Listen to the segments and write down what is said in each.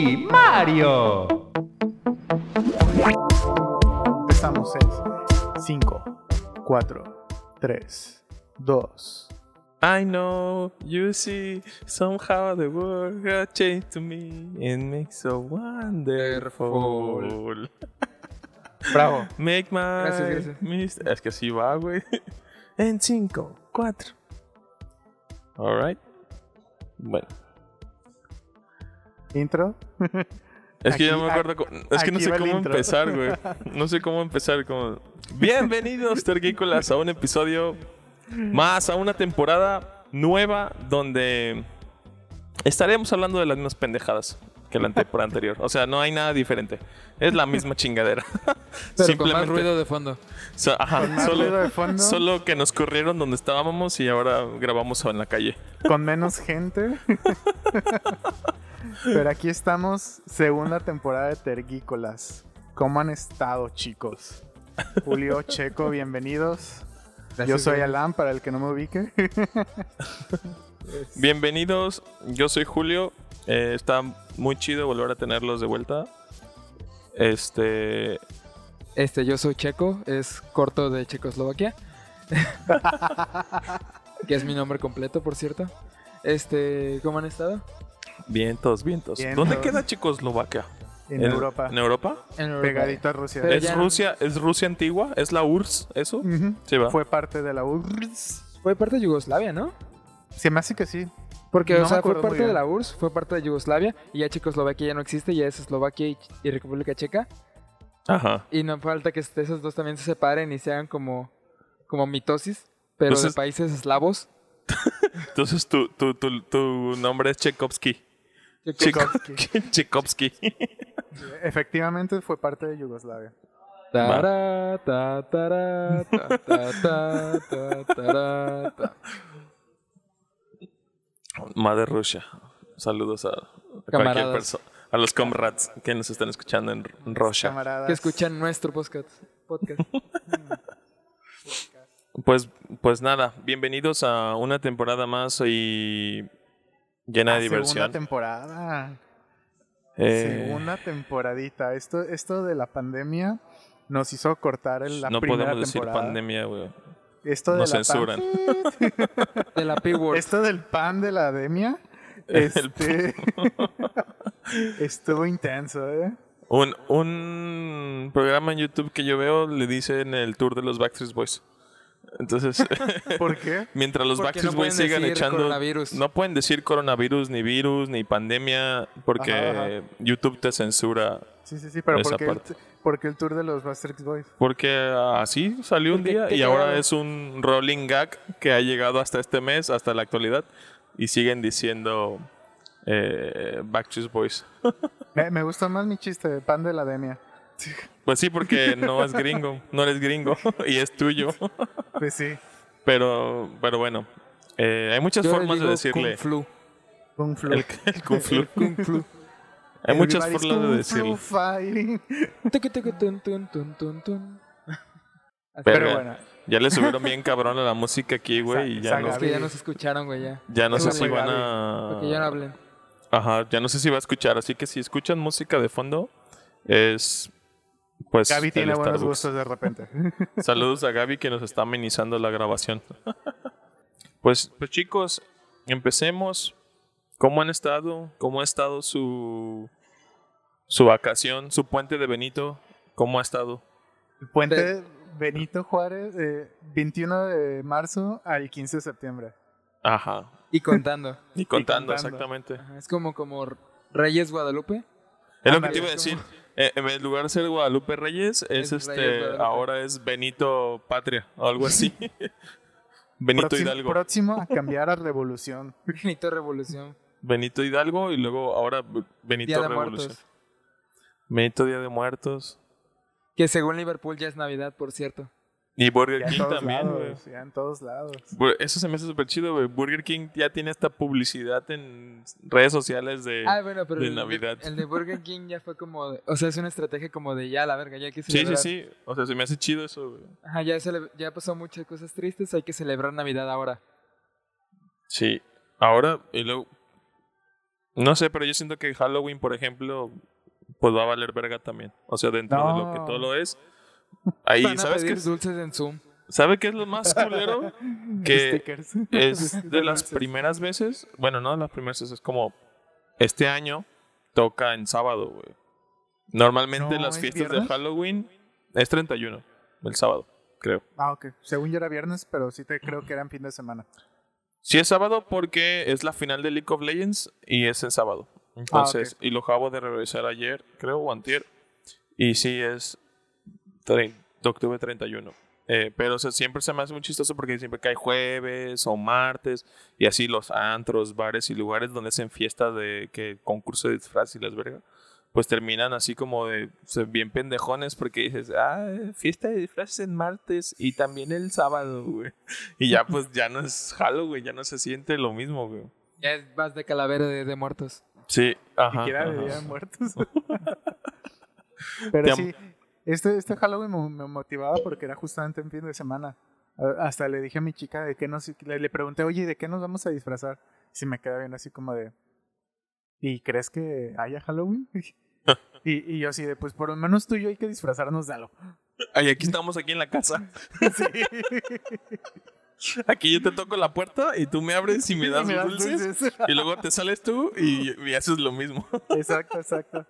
y Mario. Empezamos en 5, 4, 3, 2. I know you see somehow the world got changed to me and makes so wonderful. Bravo. Make my Gracias, gracias. Es que así va, güey. En 5, 4. Alright. Bueno, Intro. es que ya Aquí- me acuerdo. Es que no sé cómo empezar, güey. No sé cómo empezar. Como... Bienvenidos, tergícolas, a un episodio más, a una temporada nueva donde estaremos hablando de las mismas pendejadas que la temporada anterior. O sea, no hay nada diferente. Es la misma chingadera. Pero con más ruido de fondo. So- ajá, Con más solo, ruido de fondo. solo que nos corrieron donde estábamos y ahora grabamos en la calle. Con menos gente. Pero aquí estamos, segunda temporada de Tergícolas. ¿Cómo han estado, chicos? Julio, Checo, bienvenidos. Yo soy Alan, para el que no me ubique. Bienvenidos, yo soy Julio. Eh, está muy chido volver a tenerlos de vuelta. Este. Este, yo soy Checo, es corto de Checoslovaquia. que es mi nombre completo, por cierto. Este, ¿cómo han estado? Vientos, vientos. Vientos. ¿Dónde queda Checoslovaquia? En Europa. ¿En Europa? En Europa. Pegadito a Rusia. Pero ¿Es ya- Rusia? ¿Es Rusia antigua? ¿Es la URSS? ¿Eso? Sí, va. Fue parte de la URSS. Fue parte de Yugoslavia, ¿no? Se me hace que sí. Porque, No o sea, fue parte de la URSS, fue parte de Yugoslavia y ya Checoslovaquia ya no existe, ya es Eslovaquia y, y República Checa. Ajá. Y no falta que esos dos también se separen y se hagan como, como mitosis, pero Entonces- de países eslavos. Entonces tu, tu, tu, tu nombre es Tchaikovsky. Tchaikovsky. Efectivamente fue parte de Yugoslavia. Tará, ta, tará, ta, ta, ta, ta, tará, ta. Madre Rusia. Saludos a, a cualquier persona. A los comrades que nos están escuchando en en Rusia. Camaradas. Que escuchan nuestro podcast. podcast. Pues, pues nada, bienvenidos a una temporada más y llena de Ah, Segunda diversión. temporada. Eh, Segunda temporadita. Esto, esto de la pandemia nos hizo cortar el- la no primera podemos decir temporada. pandemia, güey. Esto de Nos la pan- censuran. De la P-Word. Esto del pan de la demia. Este, estuvo intenso, ¿eh? Un, un programa en YouTube que yo veo le dicen el tour de los Backstreet Boys. Entonces, ¿Por qué? mientras los Backstreet no Boys pueden sigan decir echando. coronavirus. No pueden decir coronavirus, ni virus, ni pandemia, porque Ajá, ajá. YouTube te censura. Sí, sí, sí, pero Esa ¿por qué, el, por qué el tour de los Backstreet Boys? Porque así salió un día y ahora es un rolling gag que ha llegado hasta este mes, hasta la actualidad, y siguen diciendo eh, Backstreet Boys. Me, me gustó más mi chiste de pan de la demia. Pues sí, porque no es gringo, no eres gringo y es tuyo. Pues sí, Pero, pero bueno, eh, hay muchas Yo le formas de decirle. Kung Flu. Kung Flu. El, el Kung Flu. Kung Flu. Hay muchas formas de Kung decirle. Flu fighting. Tucu, tucu, tun, tun, tun, tun, tun. Así Pero bueno, Ya le subieron bien cabrón a la música aquí, güey, y ya no, Es que ya nos escucharon, güey, ya. ya no sé si van a... Porque ya no hablen. Ajá, ya no sé si va a escuchar, así que si escuchan música de fondo, es... Pues Gaby tiene buenos Starbucks. gustos de repente. Saludos a Gaby que nos está amenizando la grabación. pues, pues chicos, empecemos. ¿Cómo han estado? ¿Cómo ha estado su, su vacación, su puente de Benito? ¿Cómo ha estado? El puente Benito Juárez, eh, 21 de marzo al 15 de septiembre. Ajá. Y contando. Y contando, contando. exactamente. Ajá, Es como, como Reyes Guadalupe. Es lo que te iba a decir. Eh, en lugar de ser Guadalupe Reyes, es, Es este, Reyes Guadalupe. ahora es Benito Patria, o algo así. Benito próximo, Hidalgo. próximo a cambiar a Revolución. Benito Revolución. Benito Hidalgo y luego ahora Benito Día de Revolución. Muertos. Benito Día de Muertos. Que según Liverpool ya es Navidad, por cierto. Y Burger Ya King también, güey. lados, ya en todos lados. Eso se me hace súper chido, güey. Burger King ya tiene esta publicidad en redes sociales de... Ah, bueno, pero de el, Navidad. el de Burger King ya fue como... de- o sea, es una estrategia como de ya, la verga, ya hay que sí, sí, celebrar. sí. O sea, se me hace chido eso, güey. Ajá, ya, ya pasó muchas cosas tristes, hay que celebrar Navidad ahora. Sí. Ahora, y luego... No sé, pero yo siento que Halloween, por ejemplo, pues va a valer verga también. O sea, dentro de lo que todo lo es. Ahí, Van a ¿sabes qué, dulces en Zoom. ¿sabe qué es lo más culero? que Stickers. es de las primeras veces, bueno, no de las primeras veces, es como este año toca en sábado, güey. Normalmente No, las ¿es fiestas de viernes? Halloween es 31, el sábado, creo. Ah, ok. Según yo era viernes, pero sí te creo que era en fin de semana. Sí es sábado porque es la final de League of Legends y es el sábado. Entonces, y lo acabo de regresar ayer, creo, o antier. Y sí es octubre 31. Eh, pero o sea, siempre se me hace muy chistoso porque siempre cae jueves o martes y así los antros, bares y lugares donde hacen fiestas de que concurso de disfraz y las vergas, pues terminan así como de o sea, bien pendejones porque dices, ah, fiesta de disfraces en martes y también el sábado, güey. Y ya pues ya no es Halloween, ya no se siente lo mismo, güey. Ya es- vas de calavera de, de muertos. Sí, ajá. siquiera de ajá. Día de Muertos. Pero sí, este, este Halloween me, me motivaba porque era justamente en fin de semana. Hasta le dije a mi chica de qué nos... Le, pregunté, oye, ¿de qué nos vamos a disfrazar? Y se me queda bien así como de... ¿Y crees que haya Halloween? y, y yo así de, pues por lo menos tú y yo hay que disfrazarnos de algo. Ay, aquí estamos aquí en la casa. Sí. Aquí yo te toco la puerta y tú me abres y me das Me das dulces. dulces. Y luego te sales tú y, y haces lo mismo. exacto, exacto.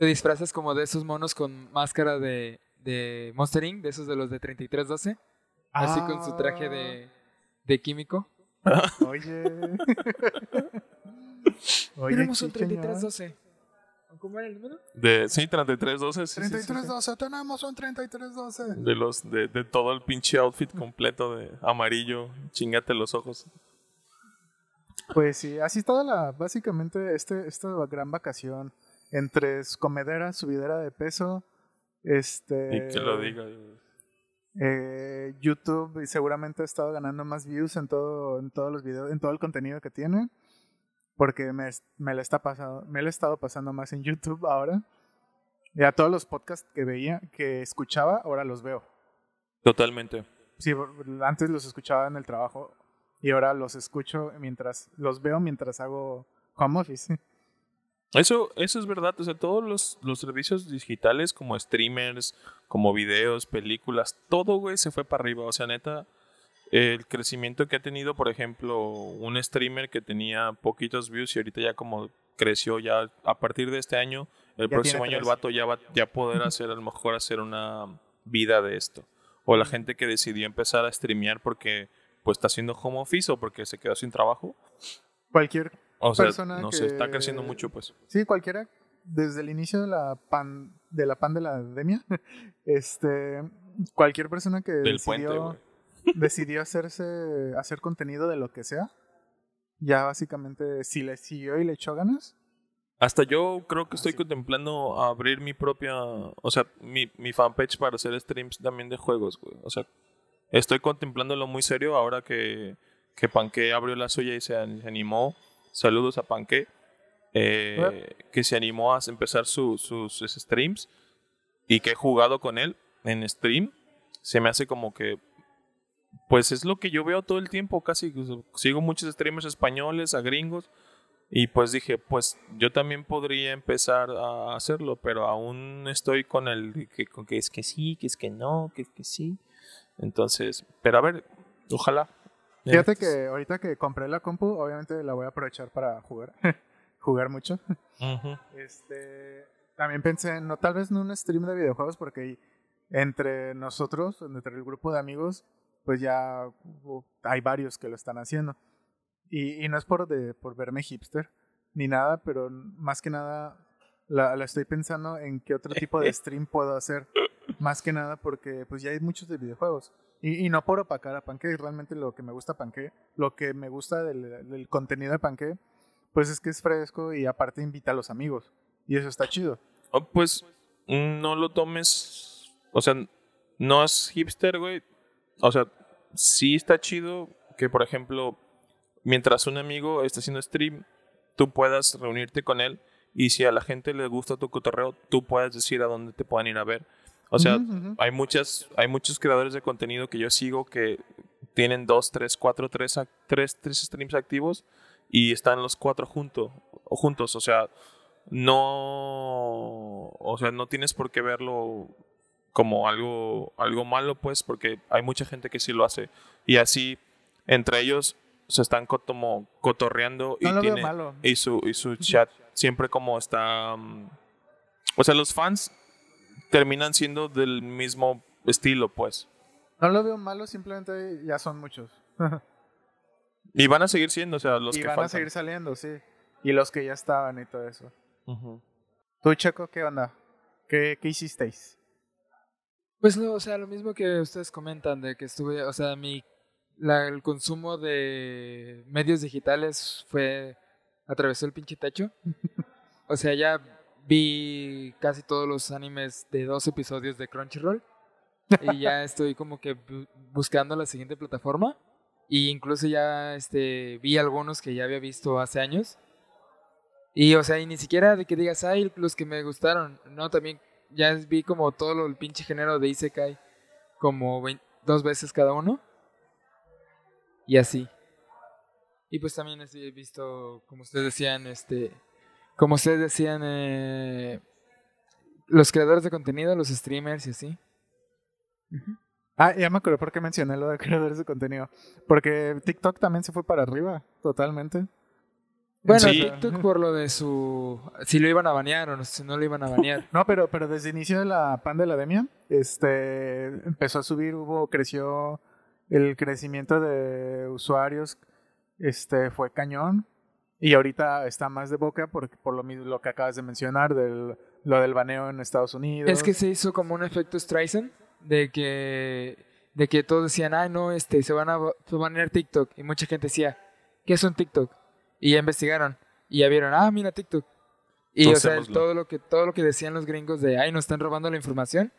Te disfrazas como de esos monos con máscara de, de Monster Inc., de esos de los de 3312. Así con su traje de, de químico. Ah, Oye. Oye, Tenemos un qué genial. 3312. ¿Cómo era el número? De, sí, 3312. Sí, sí, sí, sí. 3312, tenemos un 3312. De los de, de todo el pinche outfit completo de amarillo. Chingate los ojos. Pues sí, así toda la, básicamente este, esta gran vacación entre comedera, subidera de peso, este... Y que lo diga. eh, YouTube y seguramente ha estado ganando más views en todo, en todos los videos, en todo el contenido que tiene, porque me, me la está pasando, me la he estado pasando más en YouTube ahora. Y a todos los podcasts que veía, que escuchaba, ahora los veo. Totalmente. Sí, antes los escuchaba en el trabajo y ahora los escucho mientras, los veo mientras hago home office. Eso, eso es verdad. O sea, todos los, los servicios digitales como streamers, como videos, películas, todo, güey, se fue para arriba. O sea, neta, el crecimiento que ha tenido, por ejemplo, un streamer que tenía poquitos views y ahorita ya como creció ya a partir de este año, el Ya próximo año el vato ya va ya poder hacer a lo mejor hacer una vida de esto. O la gente que decidió empezar a streamear porque pues está haciendo home office o porque se quedó sin trabajo. Cualquier, O sea, Persona no sé, está que- creciendo mucho pues. sí, cualquiera, desde el inicio de la pan, de la pan de la pandemia, este, cualquier persona que Del decidió, decidió hacerse, hacer contenido de lo que sea, ya básicamente si le siguió y le echó ganas, Hasta yo creo que estoy contemplando abrir mi propia, o sea, mi, mi fanpage para hacer streams también de juegos, güey. O sea, estoy contemplándolo muy serio ahora que, que Panque abrió la suya y se animó. Saludos a Panque. eh, que se animó a empezar su- sus sus streams y que he jugado con él en stream. Se me hace como que pues es lo que yo veo todo el tiempo, casi sigo muchos streamers españoles, a gringos, y pues dije, pues yo también podría empezar a hacerlo, pero aún estoy con el que, con que es que sí, que es que no, que es que sí. Entonces, pero a ver, ojalá. Fíjate Eh, que ahorita que compré la compu, obviamente la voy a aprovechar para jugar, jugar mucho. ujú. Este, también pensé, no, tal vez no un stream de videojuegos, porque entre nosotros, entre el grupo de amigos, pues ya uh, hay varios que lo están haciendo. Y, y no es por, de, por verme hipster ni nada, pero más que nada la, la estoy pensando en qué otro tipo de stream puedo hacer. Más que nada porque pues ya hay muchos de videojuegos. Y, no por opacar a Panque, realmente lo que me gusta a Panque, lo que me gusta del, contenido de Panque, pues es que es fresco y aparte invita a los amigos. Y eso está chido. Oh, pues no lo tomes, o sea, no es hipster, güey. O sea, sí está chido que, por ejemplo, mientras un amigo está haciendo stream, tú puedas reunirte con él y si a la gente le gusta tu cotorreo, tú puedas decir a dónde te puedan ir a ver. O sea, Ujú, ujú. hay muchas, hay muchos creadores de contenido que yo sigo que tienen dos, tres, cuatro, tres, tres, tres streams activos y están los cuatro juntos, o juntos, o sea, no, o sea, no tienes por qué verlo como algo, algo malo, pues, porque hay mucha gente que sí lo hace. Y así, entre ellos, se están como cotorreando y, No tiene, malo. y, su, y su chat siempre como está... mm, o sea, los fans terminan siendo del mismo estilo, pues. No lo veo malo, simplemente ya son muchos. Y van a seguir siendo, o sea, los y que van faltan. a seguir saliendo, sí. Y los que ya estaban y todo eso. Ujú. ¿Tú, Checo, qué onda? ¿Qué, qué hicisteis? Pues no, o sea, lo mismo que ustedes comentan de que estuve, o sea, mi la- el consumo de medios digitales fue atravesó el pinche techo. O sea, ya vi casi todos los animes de dos episodios de Crunchyroll y ya estoy como que bu- buscando la siguiente plataforma y incluso ya este vi algunos que ya había visto hace años. Y o sea, y ni siquiera de que digas, ay, los que me gustaron, no, también ya vi como todo lo- el pinche género de Isekai como dos veces cada uno. Y así. Y pues también he visto, como ustedes decían, este, como ustedes decían, eh, los creadores de contenido, los streamers y así. Ah, ya me acuerdo por qué mencioné lo de creadores de contenido. Porque TikTok también se fue para arriba, totalmente. Bueno, Sí. TikTok por lo de su... Si lo iban a banear o no, si no lo iban a banear. No, pero, pero desde el inicio de la pandemia, este, empezó a subir, hubo, creció, el crecimiento de usuarios, este, fue cañón. Y ahorita está más de boca por, por lo mismo, lo que acabas de mencionar, del, lo del baneo en Estados Unidos. Es que se hizo como un efecto Streisand de que de que todos decían, "Ay, no, este se van a banear TikTok" y mucha gente decía, "¿Qué es un TikTok?" Y ya investigaron y ya vieron, "Ah, mira TikTok." Y o sea, todo lo que todo lo que decían los gringos de, "Ay, nos están robando la información",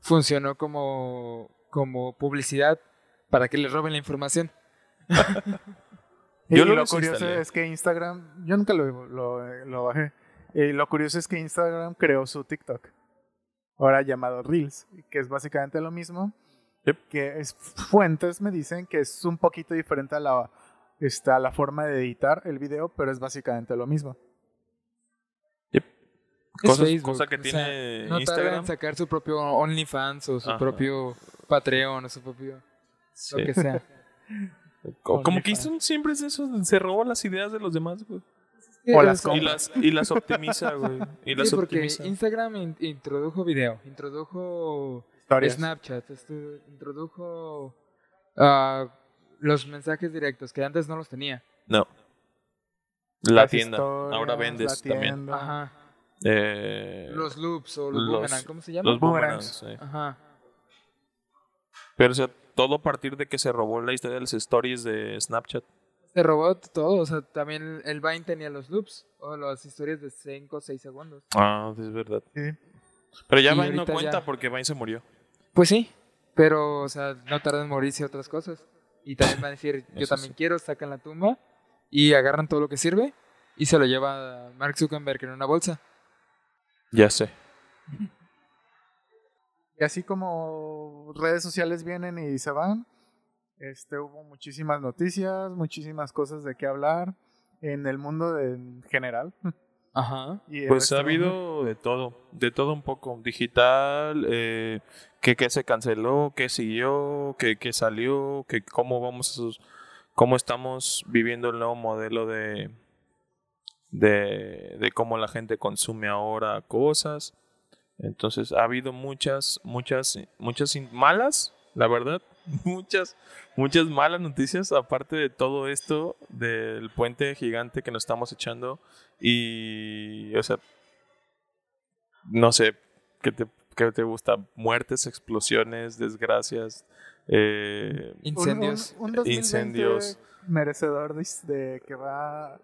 funcionó como como publicidad para que les roben la información. Y Yo lo lo curioso es que Instagram, yo nunca lo, lo, lo bajé. Y lo curioso es que Instagram creó su TikTok, ahora llamado Reels, que es básicamente lo mismo. Yep. Que es, fuentes me dicen que es un poquito diferente a la, a la forma de editar el video, pero es básicamente lo mismo. Es Cosas- Facebook, cosa que o tiene sea, no Instagram. en sacar su propio OnlyFans o su Ajá. propio Patreon o su propio Sí. lo que sea. Co- Como que. Instagram siempre es eso, se roba las ideas de los demás, güey. O las Es- Y las, y las optimiza, güey. Y las Sí, porque optimiza. Instagram in- introdujo video, introdujo Historias. Snapchat, estu- introdujo ah, los mensajes directos que antes no los tenía. No. La Las tienda. historias, Ahora vendes también. Ajá. Eh, Los loops o los, los- boomerang, ¿cómo se llama? los boomerangs. boomerangs. sí. Ajá. Pero, o sea, todo a partir de que se robó la historia de las stories de Snapchat. Se robó todo, o sea, también el Vine tenía los loops o las historias de 5 o 6 segundos. Ah, es verdad. Sí. Pero ya Y Vine no cuenta ya- porque Vine se murió. Pues sí, pero, o sea, no tardan en morirse otras cosas. Y también van a decir, yo también sí. quiero, sacan la tumba y agarran todo lo que sirve y se lo lleva Mark Zuckerberg en una bolsa. Ya sé. Y así como redes sociales vienen y se van, este, hubo muchísimas noticias, muchísimas cosas de qué hablar en el mundo de- en general. Ajá. Y Pues ha habido de todo, de todo un poco. Digital, eh, que, que se canceló, que siguió, que, que salió, que cómo vamos a sus- cómo estamos viviendo el nuevo modelo de, de, de cómo la gente consume ahora cosas. Entonces ha habido muchas, muchas, muchas malas, la verdad, muchas, muchas malas noticias, aparte de todo esto del puente gigante que nos estamos echando. Y, o sea, no sé, ¿qué te, qué te gusta? Muertes, explosiones, desgracias, eh, un- Incendios. un- un 2020 Incendios. merecedor de, de que va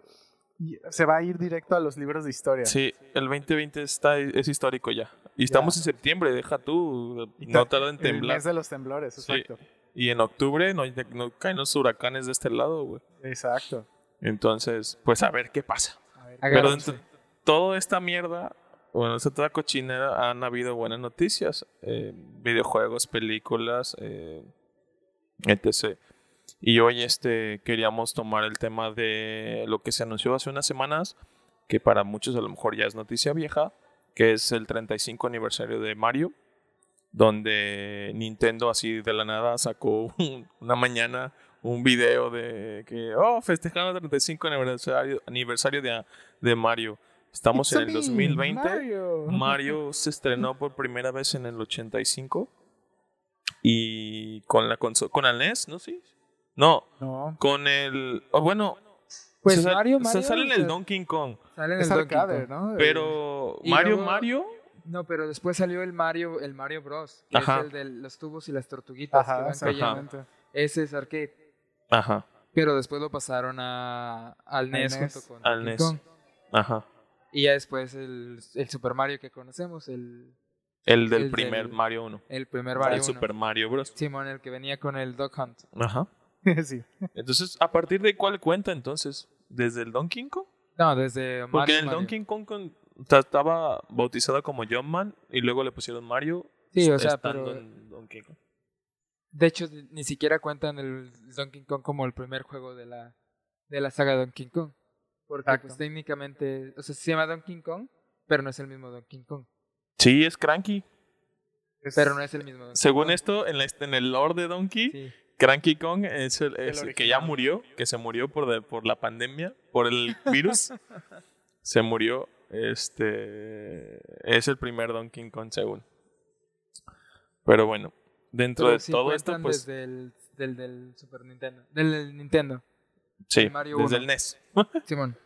se va a ir directo a los libros de historia. Sí, el 2020 está, es histórico ya. Y estamos en septiembre, deja tú, Y no ta- tarda en El temblar. mes de los temblores, Sí. exacto. Y en octubre no, no caen los huracanes de este lado, güey. Exacto. Entonces, pues a ver qué pasa. A ver, Pero dentro de toda esta mierda, bueno, esta toda cochinera, han habido buenas noticias. eh, videojuegos, películas, eh, etc. Y hoy este, queríamos tomar el tema de lo que se anunció hace unas semanas, que para muchos a lo mejor ya es noticia vieja, que es el 35 aniversario de Mario, donde Nintendo así de la nada sacó un- una mañana un video de que, oh, festejando el 35 aniversario, aniversario de, de Mario. Estamos It's en el me, 2020. Mario. Mario se estrenó por primera vez en el 85 y con la consola, con el NES, ¿no? Sí. No, No, con el, oh, bueno, Pues Mario, se Mario, sale en el Donkey Kong, Sale en es el Donkey Kong. ¿no? pero Y Mario luego- Mario, No, pero después salió el Mario, el Mario Bros. Que Ajá. es el de los tubos y las tortuguitas que Ajá, van cayendo. exactamente. Ese es arcade. ajá, Pero después lo pasaron a, al NES, NES. junto con Al Donkey NES. Kong. ajá, Y ya después el, el Super Mario que conocemos, el, el del El primer del- Mario 1, el primer Mario el 1. Super Mario Bros. Simón, el que venía con el Dog Hunt. Ajá. sí. Entonces, ¿a partir de cuál cuenta entonces? ¿Desde el Donkey Kong? No, desde Porque Mario. el Mario. Donkey Kong estaba bautizado como Jumpman y luego le pusieron Mario Sí, o sea, pero en Donkey Kong. de hecho ni siquiera cuentan el Donkey Kong como el primer juego de la, de la saga Donkey Kong. Porque Exacto. pues técnicamente, o sea, se llama Donkey Kong, pero no es el mismo Donkey Kong. Sí, es Cranky. Pero no es el mismo Donkey Según Kong. esto, en, la, en el lore de Donkey, Sí. Cranky Kong es el, es el que ya murió, que se murió por, de- por la pandemia, por el virus. se murió. Este es el primer Donkey Kong, según. Pero bueno, dentro Pero de sí todo esto, pues desde el del, del Super Nintendo. Del, del Nintendo, sí, el Mario desde el NES. Simón.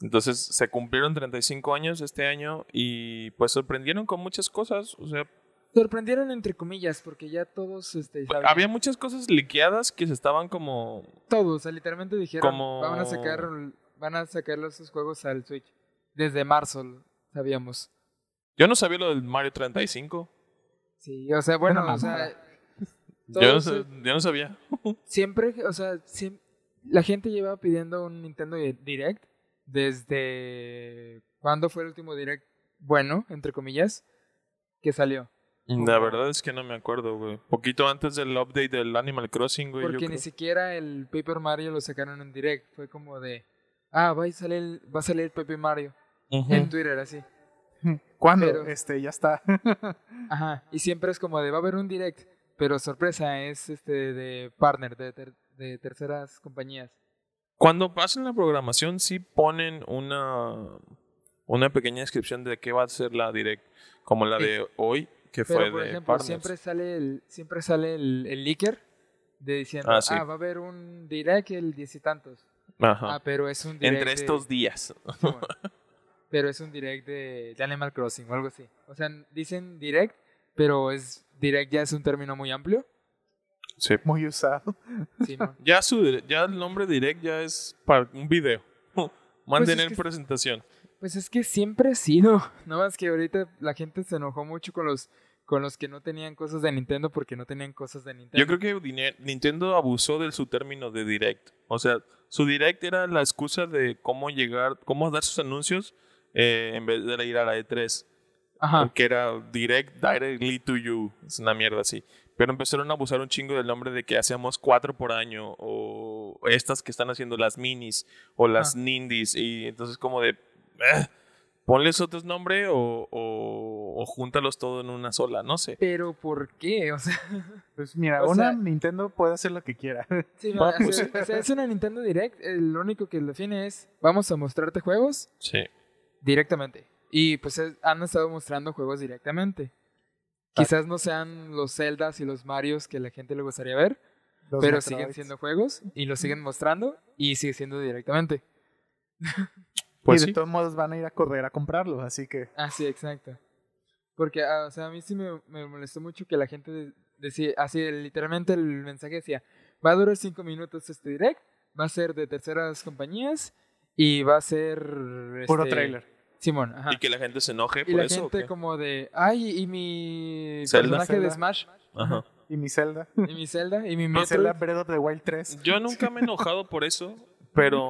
Entonces se cumplieron 35 años este año y pues sorprendieron con muchas cosas. O sea, Sorprendieron entre comillas, porque ya todos este, sabían. había muchas cosas liqueadas que se estaban como Todos, o sea, literalmente dijeron, Como- van a sacar van a sacar esos juegos al Switch. Desde marzo, sabíamos. Yo no sabía lo del Mario 35. Sí, o sea, bueno, o sea. Yo no, todos, sa- eh, yo no sabía. siempre, o sea, siem- la gente lleva pidiendo un Nintendo Direct desde ¿cuándo fue el último Direct bueno, entre comillas, que salió? La verdad es que no me acuerdo, güey. Poquito antes del update del Animal Crossing, güey. yo Porque ni creo. siquiera el Paper Mario lo sacaron en Direct, fue como de ah, va a salir el, va a salir el Paper Mario Ujú. en Twitter así. ¿Cuándo? Pero- Este, ya está. Ajá, y siempre es como de va a haber un direct, pero sorpresa, es este de partner, de, ter- de terceras compañías. Cuando pasan la programación, sí ponen una, una pequeña descripción de qué va a ser la direct, como la Sí. de hoy, que Pero fue por de ejemplo, partners. siempre sale el, siempre sale el, el leaker de diciendo, Ah, ah, sí. va a haber un direct el diez y tantos. Ajá. Ah, pero es un direct Entre de- estos días. Pero es un direct de, de Animal Crossing o algo así. O sea, dicen direct, pero es direct ya es un término muy amplio. Sí. Muy usado. Simón. Ya, su, ya el nombre direct ya es para un video. Mantener Pues es que- presentación. Pues es que siempre ha sido. Nada más que ahorita la gente se enojó mucho con los con los que no tenían cosas de Nintendo porque no tenían cosas de Nintendo. Yo creo que Nintendo abusó de su término de direct. O sea, su direct era la excusa de cómo llegar, cómo dar sus anuncios eh, en vez de ir a la E3. Ajá. Que era direct, directly to you. Es una mierda así. Pero empezaron a abusar un chingo del nombre de que hacíamos cuatro por año. O estas que están haciendo las minis. O las nindies. Y entonces como de... "Eh, ponles otro nombre o, o, o júntalos todo en una sola. No sé. Pero ¿por qué? O sea, Pues mira, O una sea- Nintendo puede hacer lo que quiera. sí, no, o sea, es una Nintendo Direct. Lo único que define es vamos a mostrarte juegos Sí. directamente. Y pues es- han estado mostrando juegos directamente. Quizás no sean los Zeldas y los Marios que la gente le gustaría ver, Los pero Metroids. siguen siendo juegos y los siguen mostrando y sigue siendo directamente. Pues y de sí. todos modos van a ir a correr a comprarlos, así que Ah, sí, exacto. Porque, ah, o sea, a mí sí me, me molestó mucho que la gente de- decía, así literalmente el mensaje decía, va a durar cinco minutos este direct, va a ser de terceras compañías y va a ser... puro este, trailer. Simón, ajá. Y que la gente se enoje Y por la eso. ¿o gente qué? como de, ay, y mi Zelda. personaje de Zelda. Smash, Ajá. Y mi Zelda. y mi Zelda, y mi Mi. Zelda Breath of the Wild 3. Yo nunca me he enojado por eso, pero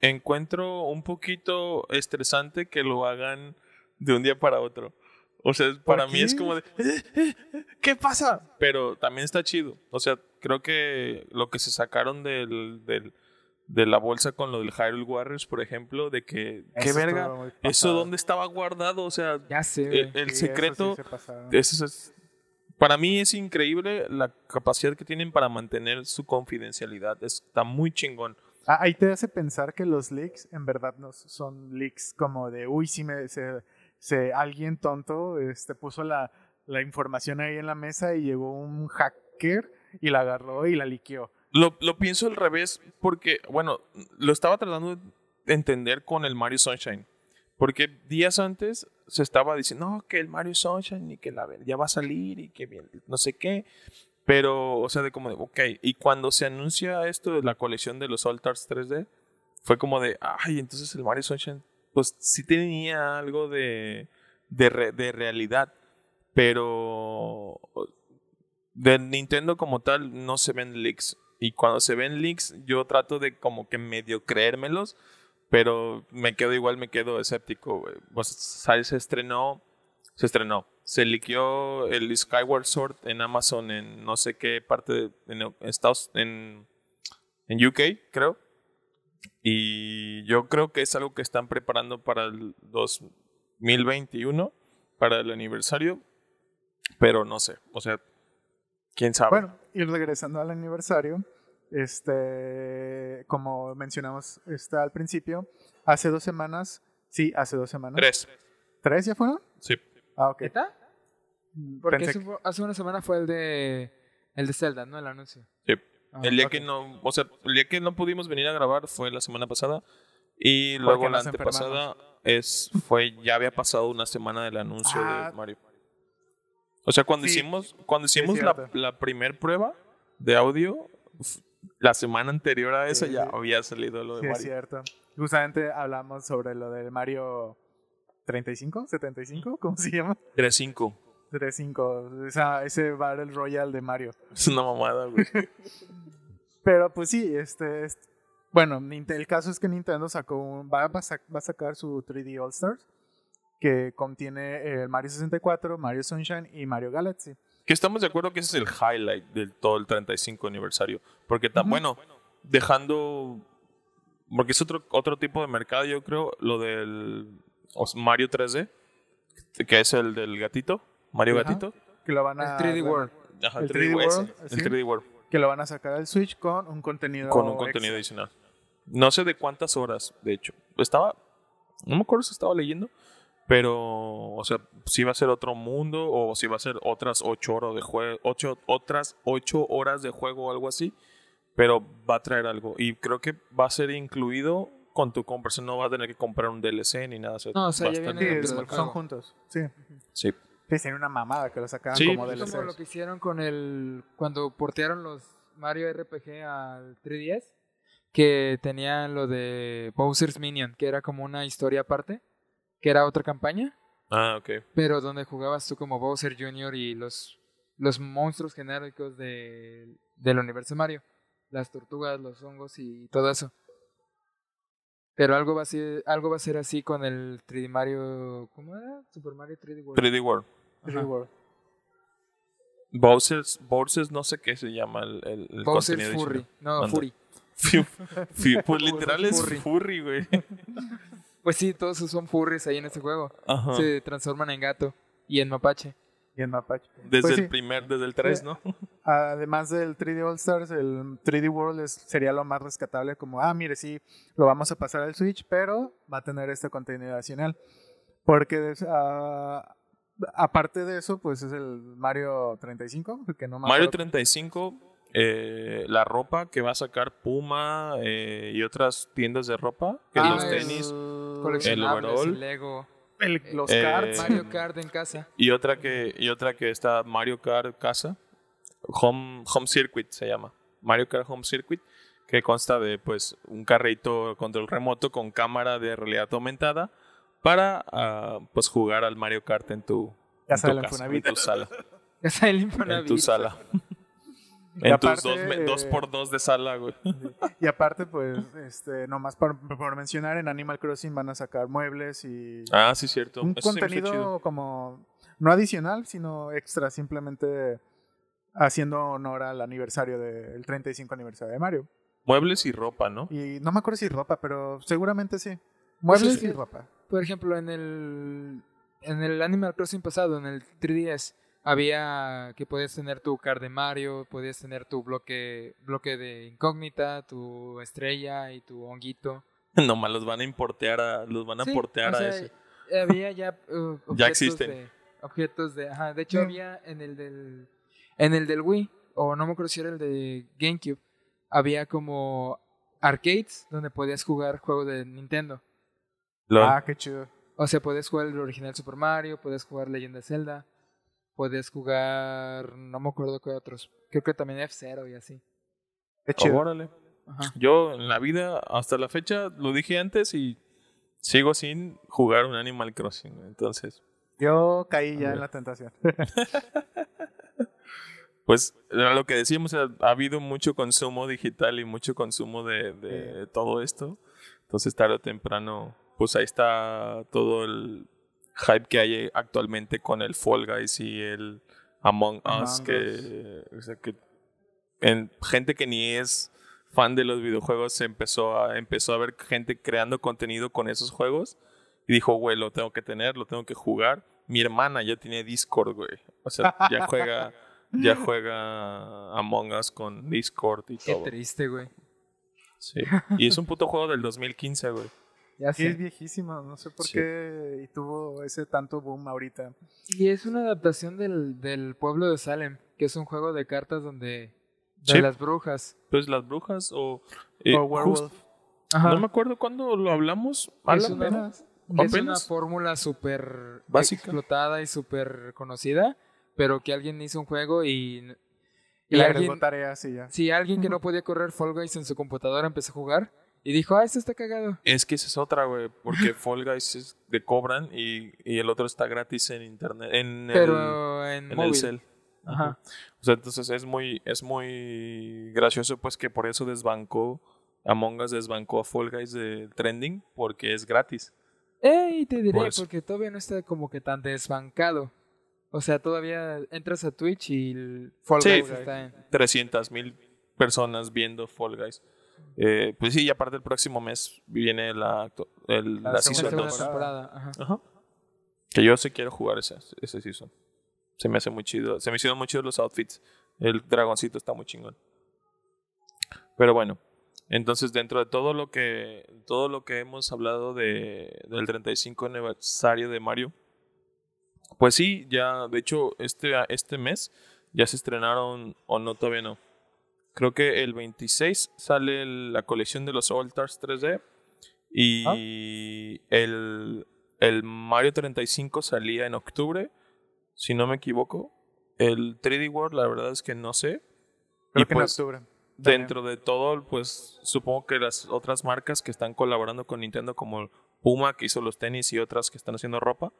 encuentro un poquito estresante que lo hagan de un día para otro. O sea, para mí es qué? como de, "Eh, eh, eh, ¿qué pasa? Pero también está chido. O sea, creo que lo que se sacaron del, del, de la bolsa con lo del Hyrule Warriors, por ejemplo, de que, qué Eso verga, estuvo muy eso dónde estaba guardado, o sea, Ya sé, el, güey. el Sí, eso secreto, sí eso es, para mí es increíble la capacidad que tienen para mantener su confidencialidad, está muy chingón. Ah, ahí te hace pensar que los leaks en verdad no son leaks como de, uy, sí me, se, se- alguien tonto este, puso la, la información ahí en la mesa y llegó un hacker y la agarró y la liqueó. Lo, lo pienso al revés porque, bueno, lo estaba tratando de entender con el Mario Sunshine. Porque días antes se estaba diciendo, no, que el Mario Sunshine y que la ya va a salir y que bien, no sé qué. Pero, o sea, de como de, ok. Y cuando se anuncia esto de la colección de los Altars 3D, fue como de, ay, entonces el Mario Sunshine, pues sí tenía algo de, de, re- de realidad. Pero de Nintendo como tal no se ven leaks. Y cuando se ven leaks, yo trato de como que medio creérmelos, pero me quedo igual, me quedo escéptico. Pues, se estrenó, se estrenó. Se liqueó el Skyward Sword en Amazon en no sé qué parte de en Estados en, en UK, creo. Y yo creo que es algo que están preparando para el 2021, para el aniversario, pero no sé, o sea, quién sabe. Bueno, y regresando al aniversario, este, como mencionamos este, al principio, hace dos semanas, sí, hace dos semanas. Tres. ¿Tres ya fueron? Sí. Ah, ok. ¿Neta? Porque Pensé ese fue- hace una semana fue el de el de Zelda, ¿no? El anuncio. Sí. Ah, El día ok. que no, o sea, el día que no pudimos venir a grabar fue la semana pasada y luego la antepasada es fue ya había pasado una semana del anuncio Ah. de Mario. O sea, cuando Sí. hicimos cuando Sí, hicimos la, cierto. la primer prueba de audio la semana anterior a esa Sí, ya sí. había salido lo de Sí, es Mario. cierto. Justamente hablamos sobre lo del Mario 35, 75, ¿cómo se llama? 3.5. 35, esa, ese Battle Royale de Mario. Es una mamada, güey. Pero pues sí, este, es- bueno, el caso es que Nintendo sacó un, va, va a sac- va a sacar su 3D All Stars que contiene el Mario 64, Mario Sunshine y Mario Galaxy. Que estamos de acuerdo que ese es el highlight del todo el 35 aniversario. Porque, ta- bueno, dejando. Porque es otro, otro tipo de mercado, yo creo, lo del os- Mario 3D, que es el del gatito, Mario Ajá. Gatito. Que lo van El a 3D bueno, World. Ajá, El el 3D 3D, ese, World, el ¿sí? 3D World, que lo van a sacar al Switch con un contenido con un contenido extra. adicional. No sé de cuántas horas, de hecho. Estaba. No me acuerdo si estaba leyendo. Pero, o sea, si va a ser otro mundo o si va a ser otras ocho horas de juego, ocho, otras ocho horas de juego o algo así. Pero va a traer algo. Y creo que va a ser incluido con tu compra. O sea, no va a tener que comprar un DLC ni nada. No, o sea, va a ya estar Sí, viene del son juntos. Sí. Sí. Sí, sería una mamada que lo sacaran Sí, como pues, Es DLC. como lo que hicieron con el. Cuando portearon los Mario RPG al 3DS. Que tenían lo de Bowser's Minion. Que era como una historia aparte. Que era otra campaña. Ah, ok. Pero donde jugabas tú como Bowser Jr. y los, los monstruos genéricos de, del universo Mario. Las tortugas, los hongos y todo eso. Pero algo va a ser, algo va a ser así con el 3D Mario. ¿Cómo era? Super Mario 3D World. 3D World. 3D Ajá. World. Bowser's, Bowser's no sé qué se llama el, el, el Bowser's Furry. No, Manda. Furry. Pues literal es Furry. furry, güey. Pues sí, todos son furries ahí en este juego. Ajá. Se transforman en gato y en mapache. Y en Mapache. Desde Pues el sí. primer, desde el 3, Sí. ¿no? Además del 3D All Stars, el 3D World es- sería lo más rescatable, como, ah, mire, sí, lo vamos a pasar al Switch, pero va a tener este contenido adicional. Porque ah, aparte de eso, pues es el Mario 35, que no Mario acuerdo- 35, eh, la ropa que va a sacar Puma eh, y otras tiendas de ropa, que Ah, los el- tenis, Coleccionables, overall. el Lego. El- los Eh, cards. Mario Kart en casa. y otra que y otra que está Mario Kart Casa, Home, Home Circuit se llama. Mario Kart Home Circuit, que consta de pues un carrito control remoto con cámara de realidad aumentada para ah, pues jugar al Mario Kart en tu, Ya en sabe tu el casa, en Infonavit. tu sala. El en Infonavit. tu sala. En aparte, tus dos, eh, por dos de sala, güey. Y aparte, pues, este, nomás por, por mencionar, en Animal Crossing van a sacar muebles y Ah, sí, cierto. un Eso contenido chido. como, no adicional, sino extra, simplemente haciendo honor al aniversario del 35 aniversario de Mario. Muebles y ropa, ¿no? Y no me acuerdo si ropa, pero seguramente sí. Muebles y ropa. Por ejemplo, en el, en el Animal Crossing pasado, en el 3DS, había que podías tener tu card de Mario, podías tener tu bloque, bloque de incógnita, tu estrella y tu honguito. Nomás los van a importear a, los van a Sí, portear o a ese. Había ya uh, objetos Ya existen. De, objetos de, ajá, de hecho había en el del en el del Wii o no me acuerdo si era el de GameCube, había como arcades donde podías jugar juegos de Nintendo. Lol. Ah, qué chido. O sea, podías jugar el original Super Mario, podías jugar Legend of Zelda, podías jugar no me acuerdo qué otros. Creo que también F0 y así. Qué chido. Órale. Ajá. Yo en la vida, hasta la fecha, lo dije antes y sigo sin jugar un Animal Crossing. Entonces, Yo caí ya en la tentación. pues era lo que decíamos, ha, ha habido mucho consumo digital y mucho consumo de, de todo esto. Entonces, tarde o temprano, pues ahí está todo el hype que hay actualmente con el Fall Guys y el Among, Among Us, que, o sea, que en, gente que ni es fan de los videojuegos se empezó a, empezó a ver gente creando contenido con esos juegos y dijo, güey, lo tengo que tener, lo tengo que jugar. Mi hermana ya tiene Discord, güey. O sea, ya juega, ya juega Among Us con Discord y Qué todo. triste, güey. Sí. Y es un puto juego del 2015, güey. Ya Sí, es sé. viejísimo. No sé por Sí. qué. Y tuvo ese tanto boom ahorita. Y es una adaptación del, del pueblo de Salem, que es un juego de cartas donde de Sí. las brujas. Pues las brujas o... eh, o Werewolf. Ajá. no me acuerdo cuándo lo hablamos. Es una- apenas. Es una fórmula súper Básica. explotada y súper conocida, pero que alguien hizo un juego y, Y y le alguien, tareas y ya. si alguien que no podía correr Fall Guys en su computadora empezó a jugar y dijo, ah, esto está cagado. Es que esa es otra, güey. Porque Fall Guys es de cobran y, y el otro está gratis en internet. En el, Pero en, en el cel. Ajá. O sea, entonces es muy, es muy gracioso, pues que por eso desbancó. Among Us desbancó a Fall Guys de trending porque es gratis. Ey, te diré, Por porque todavía no está como que tan desbancado. O sea, todavía entras a Twitch y el Fall Sí. Guys está en... 300 mil personas viendo Fall Guys. Eh, pues sí, y aparte el próximo mes viene la, el- La la, Season segunda 2. temporada. Ajá. Ajá. Que yo sí quiero jugar ese, ese season. Se me hace muy chido. Se me hicieron muy chidos los outfits. El dragoncito está muy chingón. Pero bueno. Entonces, dentro de todo lo que. Todo lo que hemos hablado de, del 35 aniversario de Mario. Pues sí, ya. De hecho, este, este mes ya se estrenaron. O no, todavía no. Creo que el 26 sale la colección de los All Stars 3D. Y el, el Mario 35 salía en octubre, si no me equivoco. El 3D World, la verdad es que no sé. Creo y que pues, en octubre. dentro de todo, pues supongo que las otras marcas que están colaborando con Nintendo, como Puma, que hizo los tenis, y otras que están haciendo ropa.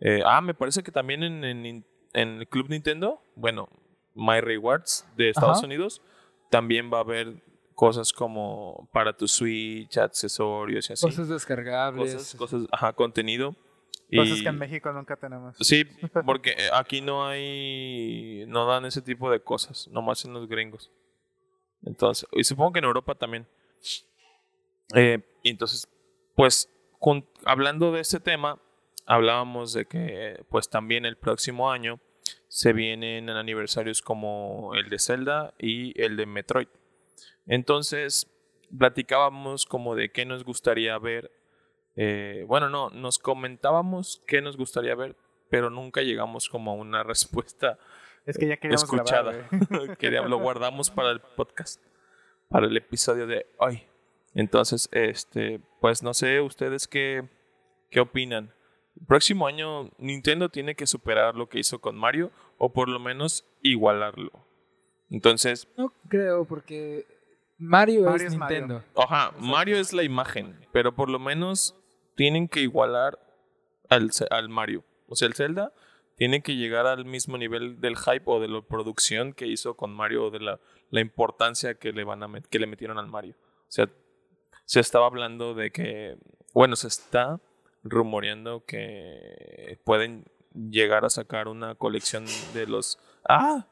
Eh, ah, me parece que también en, en, en el Club Nintendo, bueno, My Rewards de Estados Ajá. Unidos, también va a haber cosas como para tu Switch, accesorios y así Cosas descargables. cosas, cosas, ajá, contenido. Cosas Y- que en México nunca tenemos. Sí, porque eh, aquí no hay, no dan ese tipo de cosas, nomás en los gringos. Entonces, y supongo que en Europa también. Eh, y entonces, pues, hablando de este tema, hablábamos de que, pues, también el próximo año se vienen aniversarios como el de Zelda y el de Metroid. Entonces, platicábamos como de qué nos gustaría ver. eh, bueno, no, nos comentábamos qué nos gustaría ver, pero nunca llegamos como a una respuesta Es que ya queríamos escuchada. grabar, lo guardamos para el podcast, para el episodio de hoy. Entonces, este, pues no sé ustedes qué, qué opinan. El próximo año Nintendo tiene que superar lo que hizo con Mario o por lo menos igualarlo. Entonces, No creo, porque Mario, Mario es es Mario. Nintendo. Ajá, Mario es la imagen, pero por lo menos tienen que igualar al, al Mario. O sea, el Zelda tiene que llegar al mismo nivel del hype o de la producción que hizo con Mario o de la, la importancia que le, van a met- que le metieron al Mario. O sea, se estaba hablando de que, bueno, se está rumoreando que pueden llegar a sacar una colección de los... Ah,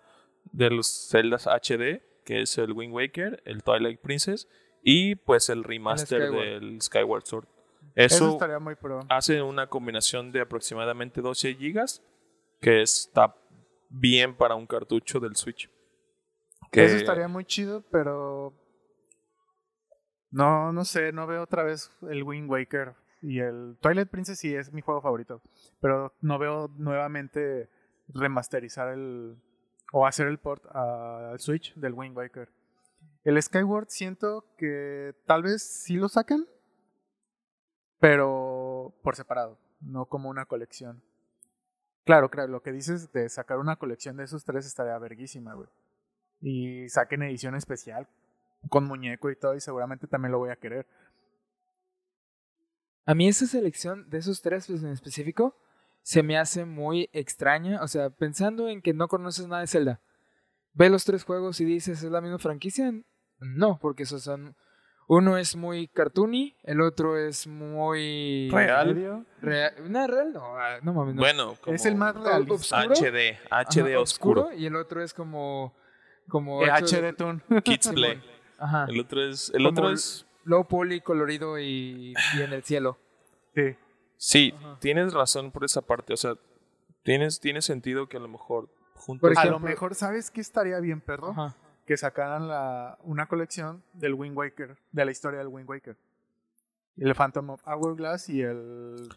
de los Zeldas HD, que es el Wind Waker, el Twilight Princess y pues el remaster Skyward. del Skyward Sword. Eso, Eso, estaría muy pro. hace una combinación de aproximadamente 12 gigas, que está bien para un cartucho del Switch. Que Eso estaría muy chido, pero. No, no sé, no veo otra vez el Wind Waker. Y el Twilight Princess sí es mi juego favorito. Pero no veo nuevamente remasterizar el. O hacer el port al Switch del Wind Waker. El Skyward siento que tal vez sí lo saquen. Pero por separado, no como una colección. Claro, claro, lo que dices de sacar una colección de esos tres estaría verguísima, güey y saquen edición especial con muñeco y todo y seguramente también lo voy a querer. A mí esa selección de esos tres pues, en específico se me hace muy extraña. O sea, pensando en que no conoces nada de Zelda, ve los tres juegos y dices, ¿es la misma franquicia? No, porque esos son... Uno es muy cartoony, el otro es muy... Real. ¿Medio? Rea- No, real, no, ah, no mames. No. Bueno, como Es el más realista. ¿Oscuro? HD, Ajá, HD oscuro. Y el otro es como... como Eh, HD Toon. Kids Play. Ajá. El otro es. El Como otro el- es. Low poly, colorido y, y en el cielo. sí. Sí, Ajá. tienes razón por esa parte. O sea, tienes, tiene sentido que a lo mejor juntos. Por A lo ejemplo- mejor, ¿sabes qué estaría bien, perro? Ajá. Que sacaran la, una colección del Wind Waker, de la historia del Wind Waker. El Phantom of Hourglass y el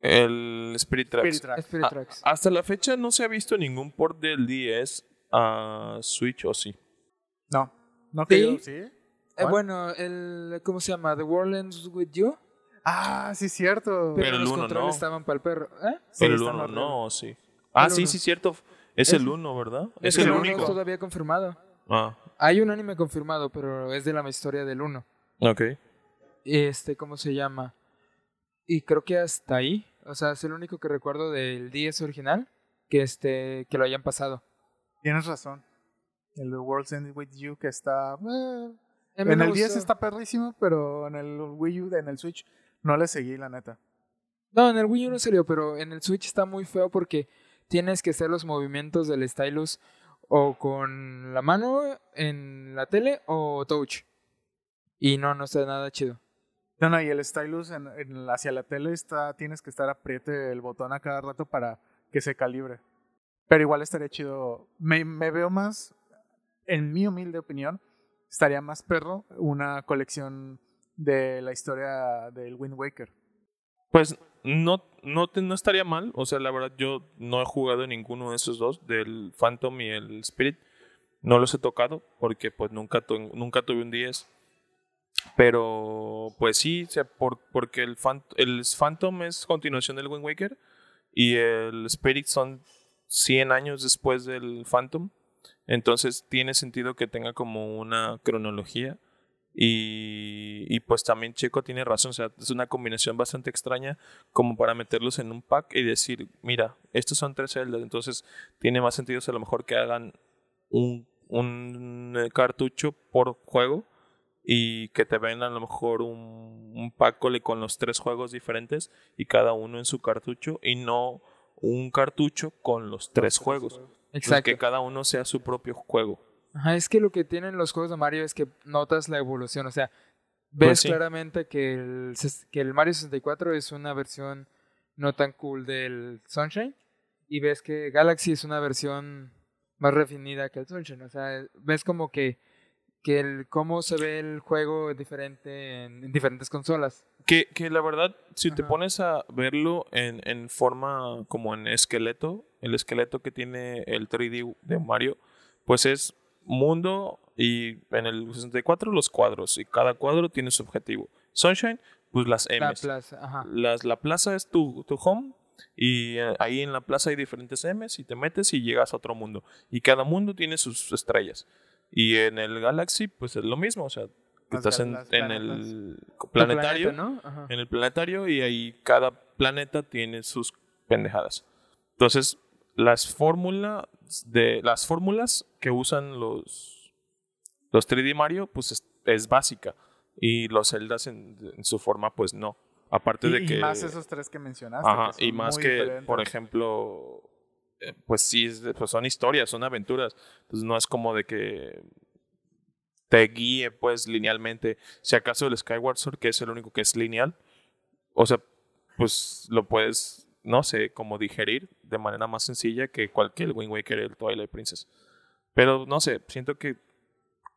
El Spirit Tracks. Spirit Track. Spirit Ah. Hasta la fecha no se ha visto ningún port del 10 a Switch o sí. No, no Sí. creo, ¿sí? Eh, bueno, el... ¿Cómo se llama? The World Ends With You. Ah, sí, cierto. Pero el los uno controles no. estaban para el perro. ¿Eh? Sí, Pero el están 1 horribles. no, sí. Ah, El sí, uno. sí, cierto. Es, Es- el 1, ¿verdad? Es, el el uno único. todavía confirmado. Ah, Hay un anime confirmado, pero es de la historia del 1. ok. Este, ¿cómo se llama? Y creo que hasta ahí. O sea, es el único que recuerdo del 10 original que este que lo hayan pasado. Tienes razón. El de World's End With You que está... eh, en el 10 gustó. está perrísimo, pero en el Wii U, en el Switch, no le seguí, la neta. No, en el Wii U no salió, pero en el Switch está muy feo porque tienes que hacer los movimientos del stylus o con la mano en la tele o touch. Y no, no está nada chido. No, no, y el stylus en- en- hacia la tele está, tienes que estar apriete el botón a cada rato para que se calibre. Pero igual estaría chido. Me, me veo más, en mi humilde opinión, estaría más perro una colección de la historia del Wind Waker. Pues no, no, te- no estaría mal. O sea, la verdad, yo no he jugado ninguno de esos dos, del Phantom y el Spirit. No los he tocado porque pues nunca, tu- nunca tuve un 10. Pero pues sí, o sea, por, porque el, Phant- el Phantom es continuación del Wind Waker y el Spirit son 100 años después del Phantom. Entonces tiene sentido que tenga como una cronología. Y, y pues también Checo tiene razón, o sea, es una combinación bastante extraña como para meterlos en un pack y decir, mira, estos son tres celdas, entonces tiene más sentido a lo mejor que hagan un, un eh, cartucho por juego y que te vendan a lo mejor un, un pack con los tres juegos diferentes y cada uno en su cartucho y no un cartucho con los tres juegos. Exacto. que cada uno sea su propio juego. Ajá, es que lo que tienen los juegos de Mario es que notas la evolución, o sea, ves Pues sí. claramente que el, que el Mario 64 es una versión no tan cool del Sunshine y ves que Galaxy es una versión más refinada que el Sunshine, o sea, ves como que, que el, cómo se ve el juego diferente en, en diferentes consolas. Que, que la verdad, si te pones a verlo en, en forma como en esqueleto, el esqueleto que tiene el 3D de Mario, pues es mundo y en el 64 los cuadros y cada cuadro tiene su objetivo. Sunshine, pues las La M's. plaza, ajá. Las, la plaza es tu, tu home y eh, ahí en la plaza hay diferentes M's y te metes y llegas a otro mundo. Y cada mundo tiene sus estrellas. Y en el Galaxy, pues es lo mismo, o sea, Las estás en, en el planetario planeta, ¿no? En el planetario y ahí cada planeta tiene sus pendejadas. Entonces, las fórmulas de las fórmulas que usan los los 3D Mario pues es, es básica y los Zeldas en, en su forma pues no. Aparte Y, de y que más esos tres que mencionaste. Ajá, que y más que diferentes. por ejemplo pues sí, pues son historias, son aventuras. Entonces no es como de que te guíe pues linealmente. Si acaso el Skyward Sword, que es el único que es lineal, o sea, pues lo puedes, no sé, como digerir de manera más sencilla que cualquier Wind Waker el Twilight Princess. Pero no sé, siento que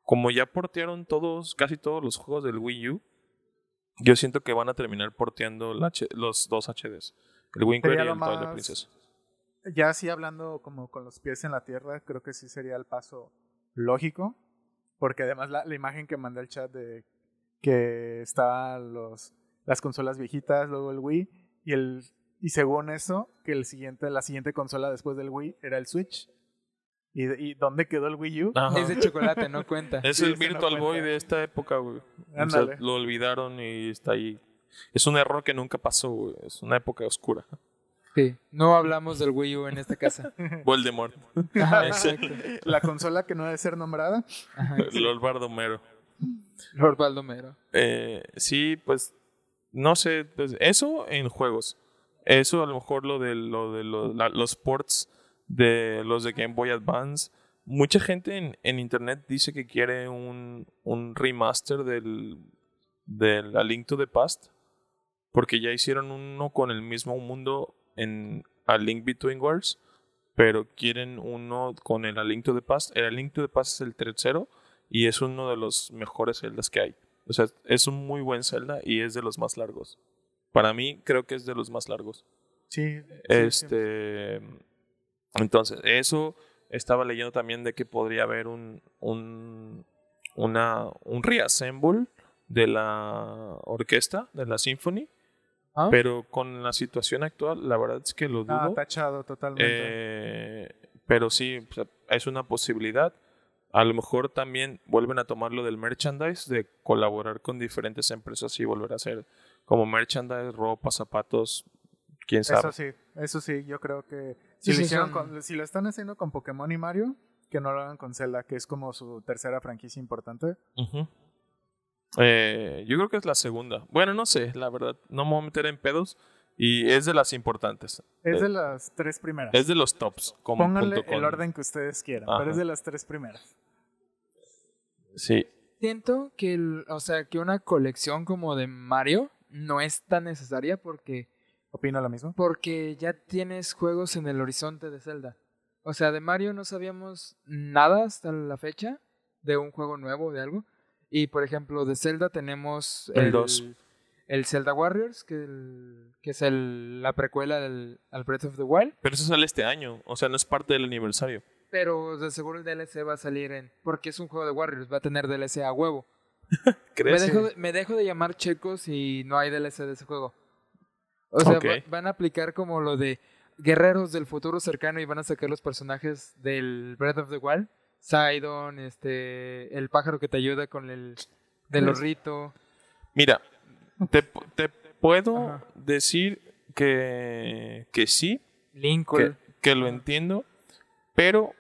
como ya portearon todos, casi todos los juegos del Wii U, yo siento que van a terminar porteando la los dos HDs. El Wind Waker y el Twilight más- Princess. Ya así hablando como con los pies en la tierra, creo que sí sería el paso lógico. Porque además la, la imagen que mandé al chat de que estaban los, las consolas viejitas, luego el Wii, y el y según eso, que el siguiente, la siguiente consola después del Wii era el Switch. ¿Y, y dónde quedó el Wii U? Ajá. Es de chocolate, no cuenta. Es Sí, el ese no Virtual Boy de esta época, güey. O sea, Ándale. lo olvidaron y está ahí. Es un error que nunca pasó, güey. Es una época oscura. Sí, no hablamos del Wii U en esta casa. Voldemort. Ajá, Ese- exacto. La consola que no debe ser nombrada. Ajá, Lord Bardomero. Lord Baldomero. Eh, sí, pues, no sé, pues, eso en juegos. Eso a lo mejor lo de, lo de lo- la- los ports de los de Game Boy Advance. Mucha gente en, en internet dice que quiere un, un remaster del, del A Link to the Past. Porque ya hicieron uno con el mismo mundo en A Link Between Worlds. Pero quieren uno con el A Link to the Past. El A Link to the Past es el tercero. Y es uno de los mejores celdas que hay. O sea, es un muy buen Zelda y es de los más largos. Para mí, creo que es de los más largos. Sí. sí, este. Entonces, eso estaba leyendo también de que podría haber un. un una, un reassemble de la orquesta, de la symphony. ¿Ah? Pero con la situación actual, la verdad es que lo dudo. Ah, tachado totalmente. Eh, pero sí, o sea, es una posibilidad. A lo mejor también vuelven a tomar lo del merchandise, de colaborar con diferentes empresas y volver a hacer como merchandise, ropa, zapatos, quién sabe. Eso sí, eso sí, yo creo que si, Sí, lo, sí, hicieron son- con- si lo están haciendo con Pokémon y Mario, que no lo hagan con Zelda, que es como su tercera franquicia importante. Ujú. Eh, yo creo que es la segunda. Bueno, no sé, la verdad, no me voy a meter en pedos. Y es de las importantes. Es Eh, de las tres primeras. Es de los tops. como Pónganle el orden que ustedes quieran, Ajá. pero es de las tres primeras. Sí. Siento que, el- o sea, que una colección como de Mario no es tan necesaria porque, ¿Opino lo mismo? porque ya tienes juegos en el horizonte de Zelda. O sea, de Mario no sabíamos nada hasta la fecha de un juego nuevo, de algo. Y por ejemplo, de Zelda tenemos El dos. el Zelda Warriors, que, el- que es el- la precuela del, al Breath of the Wild. Pero eso sale este año. O sea, no es parte del aniversario. Pero de seguro el DLC va a salir en. Porque es un juego de Warriors, va a tener DLC a huevo. Me dejo, de, me dejo de llamar checos y no hay DLC de ese juego. O sea, va- van a aplicar como lo de guerreros del futuro cercano y van a sacar los personajes del Breath of the Wild. Sidon, este, el pájaro que te ayuda con el del horrito. Mira, te, te puedo Ajá. decir que, que sí, Lincoln. que lo entiendo, pero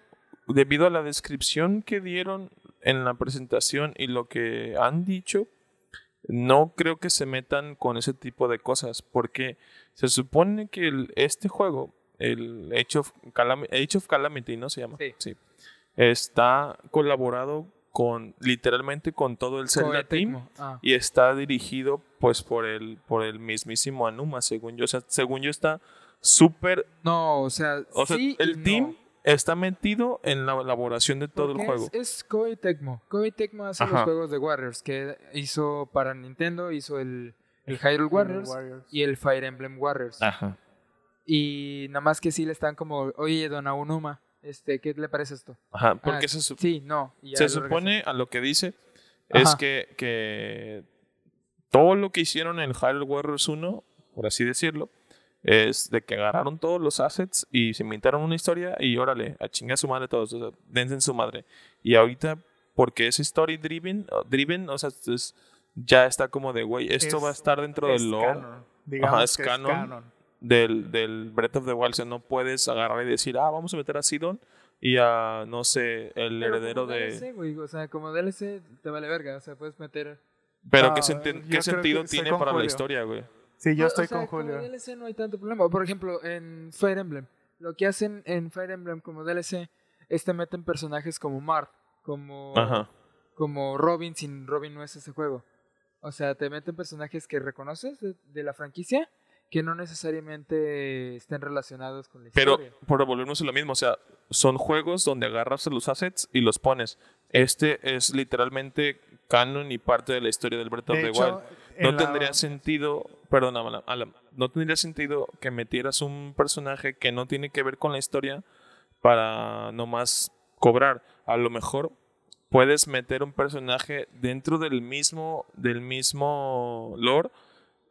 debido a la descripción que dieron en la presentación y lo que han dicho, no creo que se metan con ese tipo de cosas, porque se supone que el- este juego, el Age of, Calami- Age of Calamity, ¿no se llama? Sí. Está colaborado con, literalmente con todo el Zelda Team. Ah. y está dirigido pues por el por el mismísimo Anuma según yo o sea según yo está súper No, o sea, o sea sí el no. team está metido en la elaboración de todo el juego Es, es Koei Tecmo. Koei Tecmo hace los juegos de Warriors que hizo para Nintendo, hizo el, el Hyrule Warriors, Warriors. y el Fire Emblem Warriors. ajá Y nada más que sí le están como, oye, Don Aonuma, este, ¿qué le parece esto? ajá porque Ah, se, su- Sí, no. se supone a lo que dice es que, que todo lo que hicieron en Hyrule Warriors 1 por así decirlo es de que agarraron todos los assets y se inventaron una historia y órale, a chingar a su madre todos, o sea, dense en su madre. Y ahorita, porque es story driven, o- driven, o sea, es- ya está como de, güey, esto Es- va a estar dentro Es del lore canon. Digamos Ajá, es que canon. es canon. Del, del Breath of the Wild. O sea, no puedes agarrar y decir, ah, vamos a meter a Sidon y a, no sé, el Pero heredero como de... DLC, güey, o sea, como DLC te vale verga, o sea, puedes meter... Pero No, ¿qué, senti- sentido tiene para la historia, güey? Sí, yo No, estoy o sea, con como Julio. DLC no hay tanto problema. Por ejemplo, en Fire Emblem, lo que hacen en Fire Emblem como DLC es te meten personajes como Marth, como, Ajá. como Robin, sin Robin no es ese juego. O sea, te meten personajes que reconoces de, de la franquicia que no necesariamente estén relacionados con la Pero historia. por volvernos a lo mismo, o sea, son juegos donde agarras los assets y los pones. Este es literalmente canon y parte de la historia del Breath of De the Wild. No la- tendría sentido, perdón, Alan, Alan, no tendría sentido que metieras un personaje que no tiene que ver con la historia para nomás cobrar. A lo mejor puedes meter un personaje dentro del mismo, del mismo lore.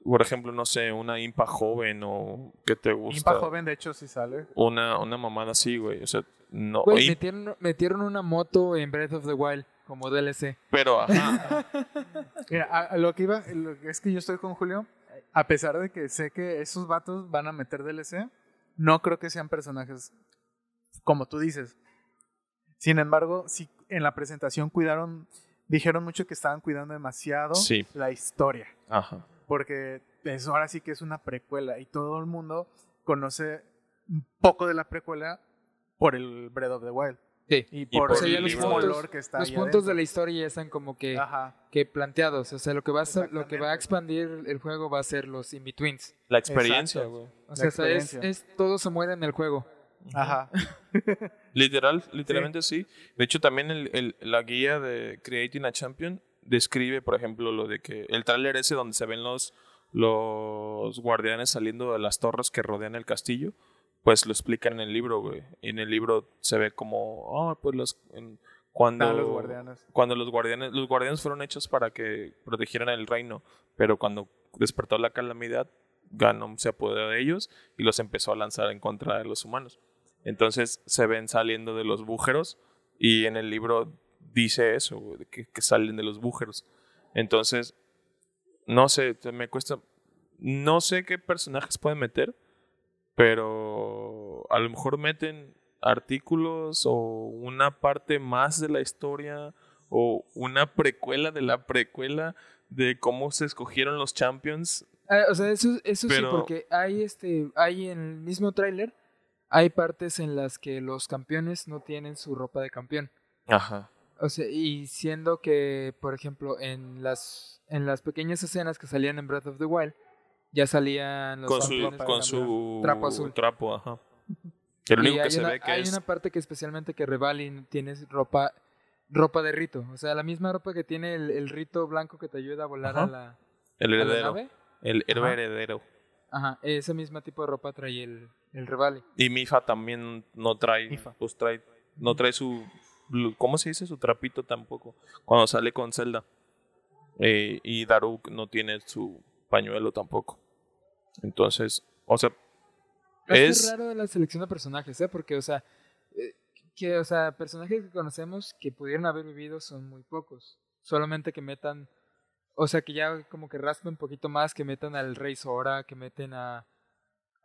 Por ejemplo, no sé, una impa joven o que te gusta. Impa joven, de hecho, sí sale. Una, una mamada así, güey. O sea, no. Güey, metieron, metieron una moto en Breath of the Wild como DLC. pero, ajá. Mira, a, a lo que iba, lo que es que yo estoy con Julio, a pesar de que sé que esos vatos van a meter DLC, no creo que sean personajes como tú dices. Sin embargo, sí, en la presentación cuidaron, dijeron mucho que estaban cuidando demasiado Sí. la historia, Ajá. Porque eso ahora sí que es una precuela y todo el mundo conoce un poco de la precuela por el Breath of the Wild Sí. y por por O sea, ya el los puntos- olor que está Los puntos de adentro. la historia ya están como que, Ajá. que planteados. O sea, lo que, va a lo que va a expandir el juego va a ser los in-betweens. La experiencia, güey. O sea, es, experiencia. es todo se muere en el juego. Ajá. Literal, literalmente sí. De hecho, también el, el- la guía de Creating a Champion describe, por ejemplo, lo de que el tráiler ese donde se ven los, los guardianes saliendo de las torres que rodean el castillo, pues lo explican en el libro, güey. Y en el libro se ve como, ah, pues los... en- cuando, Están los guardianes. cuando los guardianes, los guardianes fueron hechos para que protegieran el reino, pero cuando despertó la calamidad, Ganon se apoderó de ellos y los empezó a lanzar en contra de los humanos. Entonces se ven saliendo de los bújeros y en el libro dice eso, güey, que, que salen de los bújeros. Entonces, no sé, me cuesta, no sé qué personajes pueden meter, pero a lo mejor meten artículos o una parte más de la historia o una precuela de la precuela de cómo se escogieron los champions. Ah, o sea, eso, eso Pero- sí, porque hay este, hay en el mismo tráiler, hay partes en las que los campeones no tienen su ropa de campeón. Ajá. O sea, y siendo que, por ejemplo, en las, en las pequeñas escenas que salían en Breath of the Wild, ya salían los Con su, con su Trapo azul. trapo, ajá. Que lo Y único que se una, ve que hay es una parte que especialmente que Revalin tiene ropa ropa de rito. O sea, la misma ropa que tiene el, el rito blanco que te ayuda a volar a Ajá. la, el a la heredero. nave. El héroe Ajá. heredero. Ajá, ese mismo tipo de ropa trae el, el Revalin. Y Mifa también no trae, Mifa. pues trae, no trae su, ¿cómo se dice? Su trapito tampoco. Cuando sale con Zelda. Eh, y Daruk no tiene su pañuelo tampoco. Entonces, o sea, Es, Es- raro la selección de personajes, ¿eh? Porque, o sea, eh, que, o sea, personajes que conocemos que pudieran haber vivido son muy pocos. Solamente que metan, o sea, que ya como que raspen un poquito más, que metan al Rey Sora, que meten a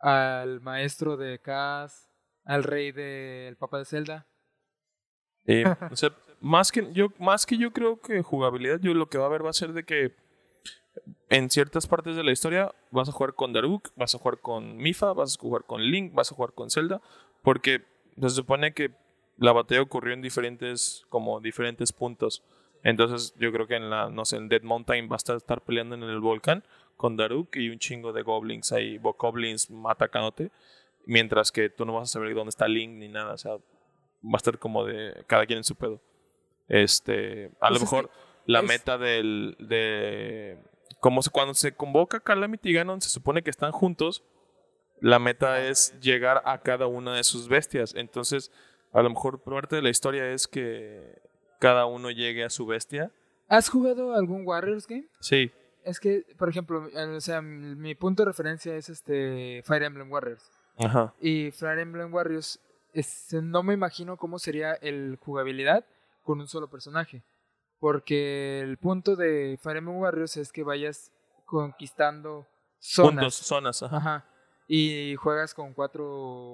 al maestro de Kaz, al rey del Papa de Zelda. Eh, o sea, más que yo, más que yo creo que jugabilidad, yo lo que va a haber va a ser de que en ciertas partes de la historia vas a jugar con Daruk, vas a jugar con Mifa, vas a jugar con Link, vas a jugar con Zelda, porque se supone que la batalla ocurrió en diferentes, como diferentes puntos. Entonces yo creo que en la, no sé, en Dead Mountain vas a estar peleando en el volcán con Daruk y un chingo de goblins ahí, bokoblins atacándote, mientras que tú no vas a saber dónde está Link ni nada, o sea, va a estar como de cada quien en su pedo. Este, a Pues lo mejor la es- meta del de como se- cuando se convoca Calamity y Ganon se supone que están juntos, la meta es llegar a cada una de sus bestias. Entonces, a lo mejor parte de la historia es que cada uno llegue a su bestia. ¿Has jugado algún Warriors game? Sí, Es que, por ejemplo, o sea, mi punto de referencia es este Fire Emblem Warriors. ajá. Y Fire Emblem Warriors, es- no me imagino cómo sería el jugabilidad con un solo personaje. Porque el punto de Fire Emblem Warriors es que vayas conquistando zonas. Puntos, zonas, ajá. Ajá. Y juegas con cuatro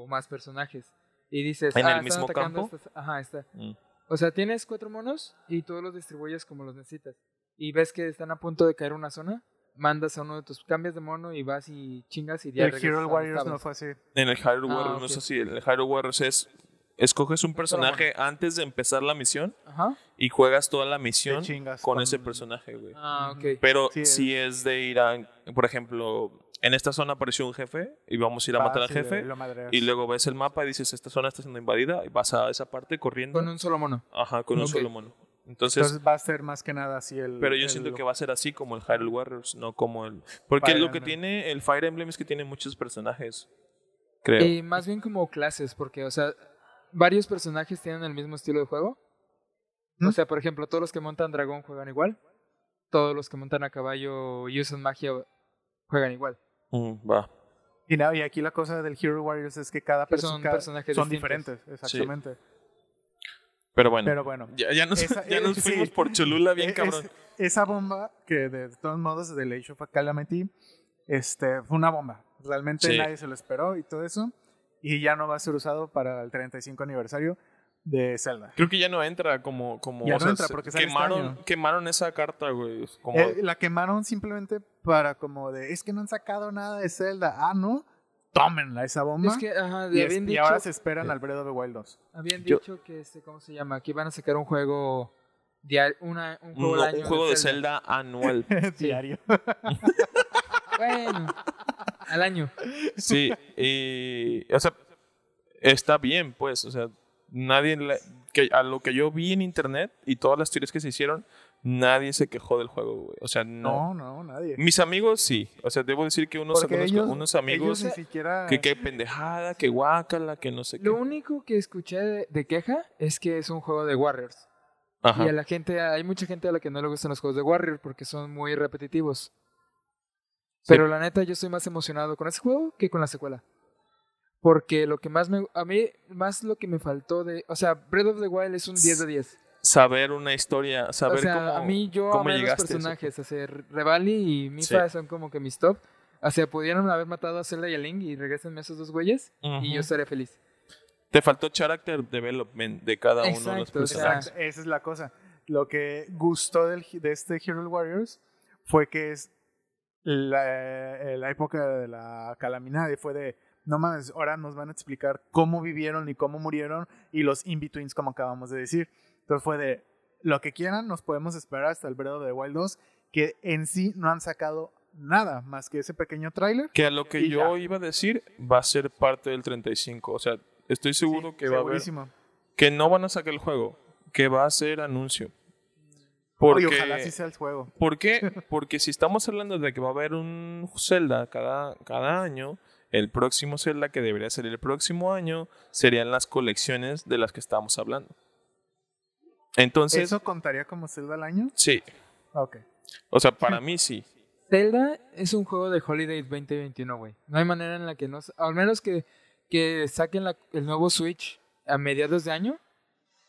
o más personajes. Y dices, ¿En ah, el están mismo atacando campo? estas- Ajá, está. Mm. O sea, tienes cuatro monos y todos los distribuyes como los necesitas. Y ves que están a punto de caer una zona, mandas a uno de tus cambias de mono y vas y chingas y ya El Hero Warriors no fue así. En el Hyrule Ah, Warriors no es así. En el Hyrule Warriors es. Escoges un personaje antes de empezar la misión Ajá. y juegas toda la misión con ese personaje, güey. Ah, ok. Pero Sí, si es de ir a. Por ejemplo, en esta zona apareció un jefe y vamos a ir a matar al jefe. lo madreas. Y luego ves el mapa y dices, esta zona está siendo invadida. Y vas a esa parte corriendo. Con un solo mono. Ajá, con un solo mono. Entonces, Entonces va a ser más que nada así el. pero yo el- siento que va a ser así como el Hyrule Warriors, no como el... Porque Fire lo que Emblem. tiene el Fire Emblem es que tiene muchos personajes, creo. Y más bien como clases, porque, o sea, varios personajes tienen el mismo estilo de juego. ¿Mm? O sea, por ejemplo, todos los que montan dragón juegan igual. Todos los que montan a caballo y usan magia juegan igual. Mm, va. Y, no, y aquí la cosa del Hero Warriors es que cada Que son personajes son distintos. diferentes, exactamente. Pero bueno, Pero bueno, ya, ya nos, Esa- ya eh, nos sí. fuimos por Cholula bien e- cabrón. es- esa bomba que de todos modos del Age of Calamity este, fue una bomba. Realmente Sí. nadie se lo esperó y todo eso. Y ya no va a ser usado para el 35 aniversario de Zelda. Creo que ya no entra como... como Ya no sea, entra porque este quemaron, año. quemaron esa carta, güey. Como, Eh, la quemaron simplemente para como de, es que no han sacado nada de Zelda. Ah, ¿no? Tómenla esa bomba. Es que, ajá, y, es- ahora se esperan al Breath of the Wild 2. habían Yo- dicho que, este, ¿cómo se llama? Que iban a sacar un juego, diario, una, un juego, no, al año un juego de Zelda anual. Diario. Bueno, al año. Sí, y, o sea, está bien, pues, o sea, nadie, le- que a lo que yo vi en internet y todas las teorías que se hicieron, nadie se quejó del juego, güey. O sea, no. No, no, nadie. Mis amigos sí, o sea, debo decir que unos, Porque unos, ellos, unos amigos ellos ni siquiera... que qué pendejada, que guácala, que no sé qué. Lo único que escuché de, de queja es que es un juego de Warriors. Ajá. Y a la gente, hay mucha gente a la que no le gustan los juegos de Warriors porque son muy repetitivos. Pero la neta, yo estoy más emocionado con ese juego que con la secuela. Porque lo que más me. A mí, más lo que me faltó de. O sea, Breath of the Wild es un 10 de 10. Saber una historia, saber o sea, cómo. a mí yo cómo amé los llegaste eso. personajes. O sea, Revali y Mifa Sí. son como que mis top. O sea, pudieron haber matado a Zelda y a Link y regresenme a esos dos güeyes. Y Ujú. yo estaría feliz. Te faltó character development de cada uno de los Exacto, o sea, personajes. Exacto, esa es la cosa. Lo que gustó del, de este Hero Warriors fue que es la, eh, la época de la calamidad y fue de, no mames, ahora nos van a explicar cómo vivieron y cómo murieron y los in-betweens como acabamos de decir. Entonces fue de, lo que quieran nos podemos esperar hasta el Breath of the Wild 2, que en sí no han sacado nada más que ese pequeño tráiler. Que a lo que yo ya. iba a decir va a ser parte del 35. O sea, estoy seguro Sí, que va a haber. Que no van a sacar el juego. Que va a ser anuncio. Oye, Porque, ojalá sí sea el juego. ¿Por qué? Porque si estamos hablando de que va a haber un Zelda cada, cada año, el próximo Zelda que debería salir el próximo año serían las colecciones de las que estamos hablando. Entonces, ¿Eso contaría como Zelda al año? sí. Ok. O sea, para mí sí. Zelda es un juego de Holiday 2021, güey. No hay manera en la que no... Al menos que, que saquen la- el nuevo Switch a mediados de año.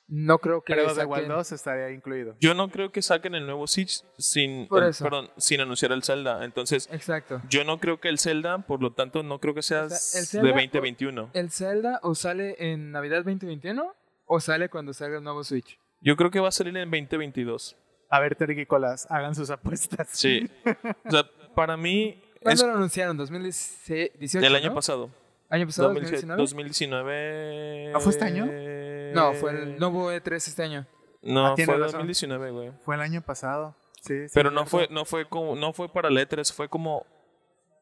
No creo que the saquen... Wild 2 estaría incluido. Yo no creo que saquen el nuevo Switch sin, Por eh, eso. perdón, sin anunciar el Zelda. Entonces, Exacto. yo no creo que el Zelda, por lo tanto, no creo que sea O sea, el de Zelda- 2021. El Zelda o sale en Navidad 2021 o sale cuando salga el nuevo Switch. Yo creo que va a salir en 2022. A ver, Tergicolas, hagan sus apuestas. Sí. O sea, para mí ¿Cuándo es lo anunciaron? ¿2018? el año ¿no? pasado. ¿Año pasado? 2019. 2019? 2019. ¿No fue este año? No, fue el nuevo E3 este año. No, Ah, fue razón. 2019, güey. Fue el año pasado. Sí, sí, Pero no fue, no fue como, no fue para el E3, fue como,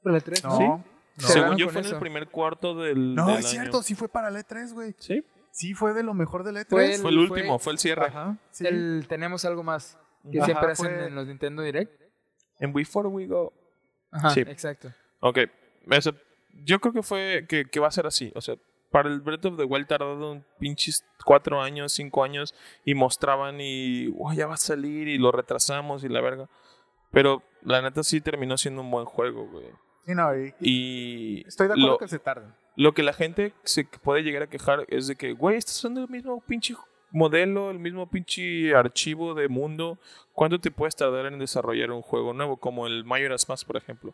¿El E3? No, ¿Sí? no. Se según yo fue en el primer cuarto del, No, del es año. cierto, sí fue para el E3, güey. Sí, Sí, fue de lo mejor del E3. Fue fue el fue- último, fue el cierre. Ajá, sí. El tenemos algo más que Ajá, siempre hacen fue- en los Nintendo Direct. En Before We Go. Ajá, Sí. exacto. Ok, eso- yo creo que fue, que, que va a ser así. O sea, para el Breath of the Wild tardaron pinches cuatro años, cinco años y mostraban y "Uy, ya va a salir y lo retrasamos y la verga. Pero la neta sí terminó siendo un buen juego, güey. Sí, no, y- Y estoy de acuerdo lo, que se tarden. lo que la gente se puede llegar a quejar es de que, güey, estás usando el mismo pinche modelo, el mismo pinche archivo de mundo. ¿Cuánto te puedes tardar en desarrollar un juego nuevo? Como el Majora's Mask, por ejemplo.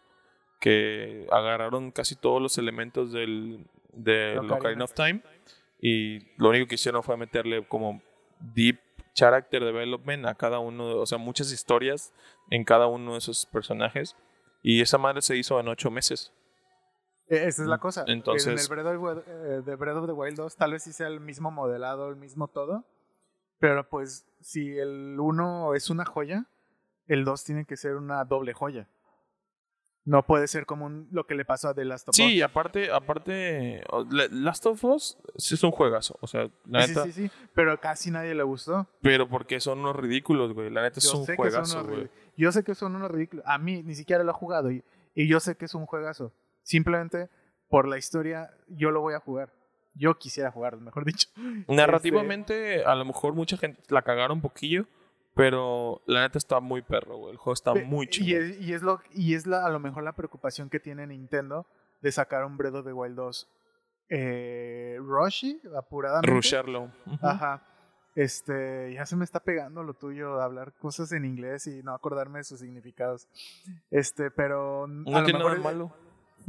Que agarraron casi todos los elementos del, del Ocarina. Ocarina of Time. Y lo único que hicieron fue meterle como deep character development a cada uno, o sea, muchas historias en cada uno de esos personajes. Y esa madre se hizo en ocho meses. Eh, Esa es la cosa. Entonces- En el Breath of, the Wild- eh, de Breath of the Wild 2 tal vez sí sea el mismo modelado, el mismo todo. Pero pues si el 1 es una joya, el 2 tiene que ser una doble joya. No puede ser como un- lo que le pasó a The Last of Us. Sí, aparte, aparte, Last of Us sí es un juegazo. O sea, la sí, neta. sí, sí, pero casi nadie le gustó. Pero porque son unos ridículos, güey. La neta es Yo un sé, que son juegazo, unos güey. Yo sé que son unos ridículos. A mí ni siquiera lo he jugado y, y yo sé que es un juegazo. Simplemente por la historia yo lo voy a jugar. Yo quisiera jugar, mejor dicho. Narrativamente, a lo mejor mucha gente la cagaron un poquillo. Pero la neta está muy perro, güey. El juego está Pe- muy Y chido. es, y es lo y es la, a lo mejor la preocupación que tiene Nintendo de sacar un of the Wild 2 eh, rushy, apuradamente. Rusharlo. Ujú. Ajá. Este, ya se me está pegando lo tuyo de hablar cosas en inglés y no acordarme de sus significados. Este, pero a No lo tiene nada mejor de malo.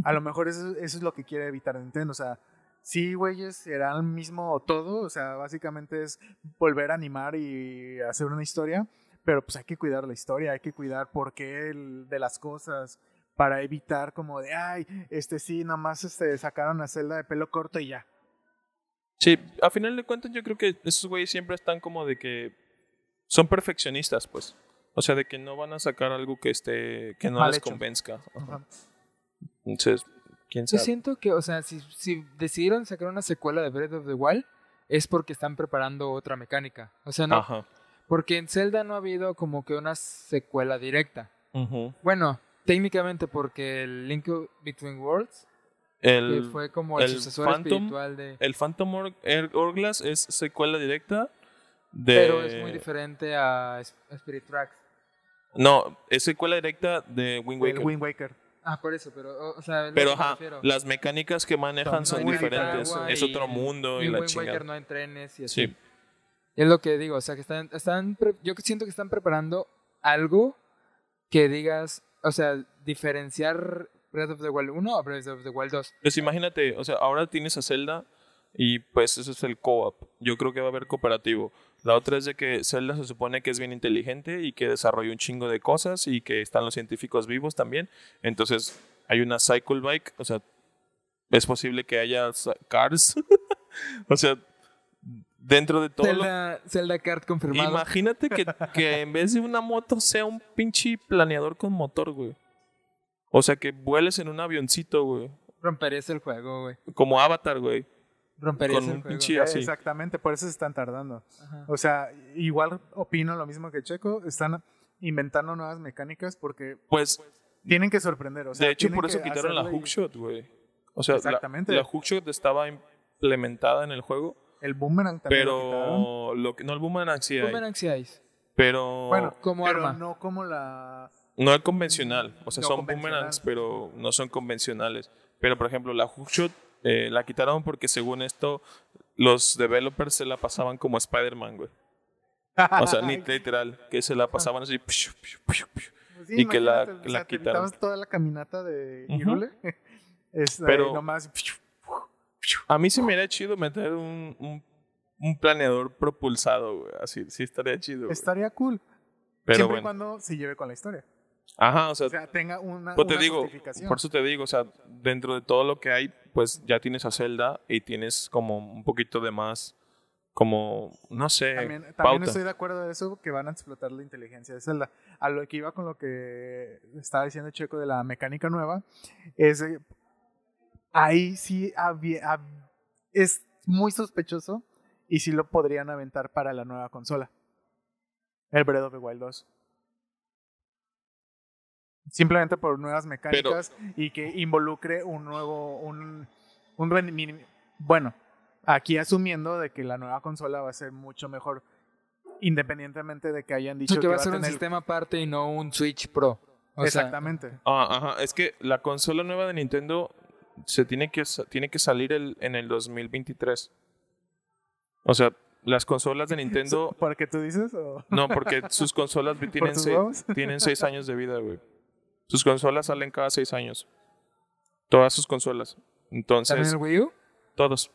a lo mejor eso, eso es lo que quiere evitar Nintendo. O sea, sí, güeyes, será el mismo todo. O sea, básicamente es volver a animar y hacer una historia. Pero pues hay que cuidar la historia, hay que cuidar por qué el- de las cosas. Para evitar como de, ay, este sí, nomás este, sacaron a Zelda de pelo corto y ya. Sí, a final de cuentas yo creo que esos güeyes siempre están como de que son perfeccionistas, pues. O sea, de que no van a sacar algo que esté que no Mal les hecho. convenzca. Ajá. Entonces, quién Yo sabe. siento que, o sea, si, si decidieron sacar una secuela de Breath of the Wild, es porque están preparando otra mecánica. O sea, no. Ajá. Porque en Zelda no ha habido como que una secuela directa. Bueno, técnicamente porque el Link Between Worlds, El, que fue como el, el sucesor Phantom, espiritual de. el Phantom Hour- Air- Hourglass es secuela directa de Pero es muy diferente a Spirit Tracks. No, es secuela directa de Wind El Waker. Wind Waker. Ah, por eso, pero, o, sea, Pero ajá, las mecánicas que manejan Son son diferentes. Es otro mundo y, en la Wind chingada. Waker no hay trenes y así. Sí. Es lo que digo, o sea, que están, están yo siento que están preparando algo que digas, o sea, diferenciar Breath of the Wild 1 a Breath of the Wild 2. Pues imagínate, o sea, ahora tienes a Zelda y pues eso es el co-op. Yo creo que va a haber cooperativo. La otra es de que Zelda se supone que es bien inteligente y que desarrolla un chingo de cosas y que están los científicos vivos también. Entonces hay una Cycle Bike, o sea, es posible que haya Cars. o sea, dentro de todo lo Zelda, Zelda Kart confirmado. Imagínate que, que en vez de una moto sea un pinche planeador con motor, güey. O sea, que vueles en un avioncito, güey. Romperías el juego, güey. Como Avatar, güey. Romperías Con el un juego. pinche- así. Exactamente, por eso se están tardando. Ajá. O sea, igual opino lo mismo que Checo. Están inventando nuevas mecánicas porque Pues, tienen que sorprender. O sea, de hecho, por eso quitaron la hookshot, güey. O sea, la, Exactamente. la hookshot estaba implementada en el juego, El boomerang también lo quitaron. pero lo que, no el boomerang sí hay, Boomerang sí hay. pero Bueno, como pero arma. no como la... no es convencional. O sea, No son boomerangs, pero no son convencionales. Pero, por ejemplo, la hookshot eh, la quitaron porque, según esto, los developers se la pasaban como Spider-Man, güey. O sea, ni literal, que se la pasaban así. Pues sí, y que la- imagínate, o la sea, te quitaron. aventabas toda la caminata de Ujú. Hyrule. Es, eh, Pero- nomás... A mí sí me haría chido meter un, un, un planeador propulsado, güey. Así, sí estaría chido. güey. Estaría cool. Pero siempre y bueno. cuando se lleve con la historia. Ajá, o sea, O sea, tenga una, pues te una digo, por eso te digo, o sea, dentro de todo lo que hay, pues ya tienes a Zelda y tienes como un poquito de más, como, no sé, También, también pauta. estoy de acuerdo de eso, que van a explotar la inteligencia de Zelda. A lo que iba con lo que estaba diciendo Checo de la mecánica nueva, es ahí sí había- hab- es muy sospechoso y sí lo podrían aventar para la nueva consola. El Breath of the Wild 2. Simplemente por nuevas mecánicas y que involucre un nuevo, un, un bueno, aquí asumiendo de que la nueva consola va a ser mucho mejor independientemente de que hayan dicho sea, que va a va ser un sistema aparte y no un Switch Pro. O sea, exactamente Ah, ajá, es que la consola nueva de Nintendo se tiene que, tiene que salir el, en el 2023. O sea, las consolas de Nintendo... ¿por qué tú dices o- No, porque sus consolas tienen, seis, tienen seis años de vida, güey. Sus consolas salen cada seis años. Todas sus consolas. ¿También Entonces, el Wii U? todos.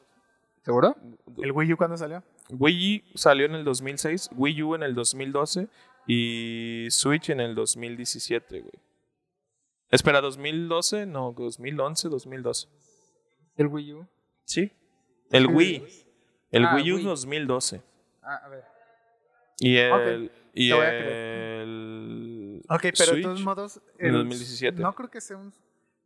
¿Seguro? el Wii U cuándo salió Wii U salió en el 2006, Wii U en el 2012 y Switch en el 2017, güey. Espera, 2012, no, 2011, 2012. ¿El Wii U? Sí. El Wii. El Ah, Wii U Wii. 2012. Ah, a ver. Y el. Y voy a el. Ok, pero de Switch, todos modos. en el- 2017. No creo que sea un.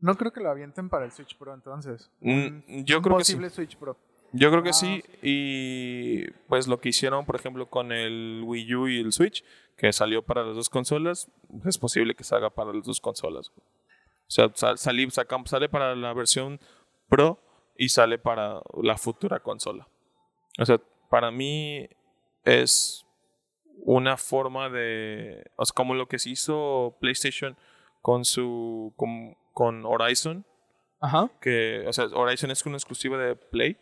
No creo que lo avienten para el Switch Pro entonces. Mm, Un- yo un creo que sí. posible Switch Pro. Yo creo que Ah, sí. Y pues lo que hicieron, por ejemplo, con el Wii U y el Switch, que salió para las dos consolas, es posible que salga para las dos consolas. O sea, sal- sale para la versión Pro y sale para la futura consola. O sea, para mí es una forma de. O sea, como lo que se hizo PlayStation con su. con, con Horizon Ajá. que, o sea, Horizon es una exclusiva de Play,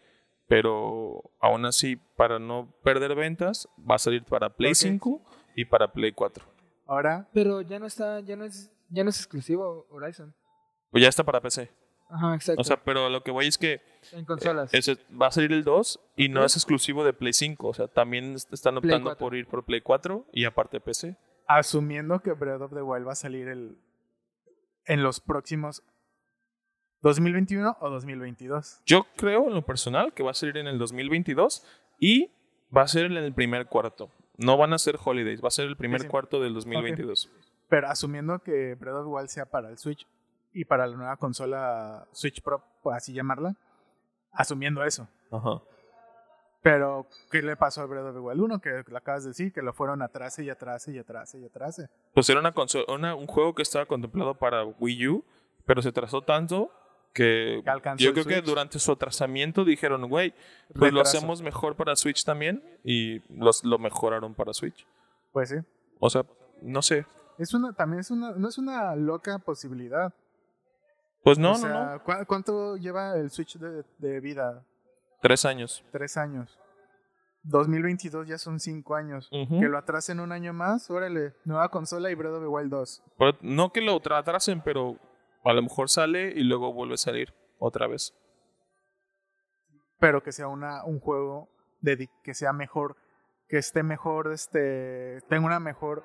pero aún así, para no perder ventas, va a salir para Play Ok. 5 y para Play 4. Ahora, Pero ya no está, ya no es, ya no es exclusivo Horizon. Pues ya está para PC. Ajá, exacto. O sea, pero lo que voy es que en consolas. ese va a salir el 2 y no es exclusivo de Play 5. O sea, también est- están optando 4. por ir por Play 4 y aparte PC. asumiendo que Breath of the Wild va a salir el, en los próximos 2021 o 2022. Yo creo en lo personal que va a salir en el 2022 y va a ser en el primer cuarto. No van a ser holidays, va a ser el primer sí. cuarto del 2022. Pero asumiendo que Breath of the Wild sea para el Switch y para la nueva consola Switch Pro, así llamarla, asumiendo eso. Ajá. Pero, ¿qué le pasó a Breath of the Wild 1? Que lo acabas de decir, que lo fueron atrás y atrás y atrás y atrás. Pues era una consola, una- un juego que estaba contemplado para Wii U, pero se trazó tanto que yo creo que durante su atrasamiento dijeron, güey, pues lo hacemos mejor para Switch también y los, lo mejoraron para Switch. Pues sí. O sea, no sé. Es una, también es una, no es una loca posibilidad. Pues no, O no, sea, no. ¿cu- ¿Cuánto lleva el Switch de, de vida? Tres años. Tres años. 2022 ya son cinco años. Que lo atrasen un año más, órale. Nueva consola y Breath of the Wild 2. Pero no que lo tra- atrasen, pero a lo mejor sale y luego vuelve a salir otra vez. Pero que sea una, un juego de, que sea mejor, que esté mejor, este, tenga una mejor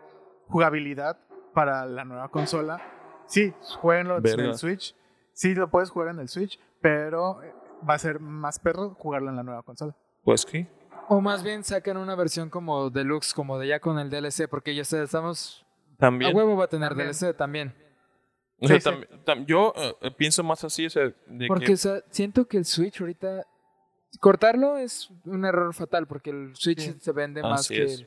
jugabilidad para la nueva consola. Sí, jueguenlo en el Switch. Sí, lo puedes jugar en el Switch, pero eh, va a ser más perro jugarlo en la nueva consola. Pues que. O más bien sacan una versión como deluxe, como de ya con el DLC, porque ya estamos... También. A huevo va a tener También. DLC también. O sea, Sí, sí. tam- tam- yo eh, pienso más así, o sea, de Porque que o sea, siento que el Switch ahorita... Cortarlo es un error fatal, porque el Switch Sí. se vende más Así que... es.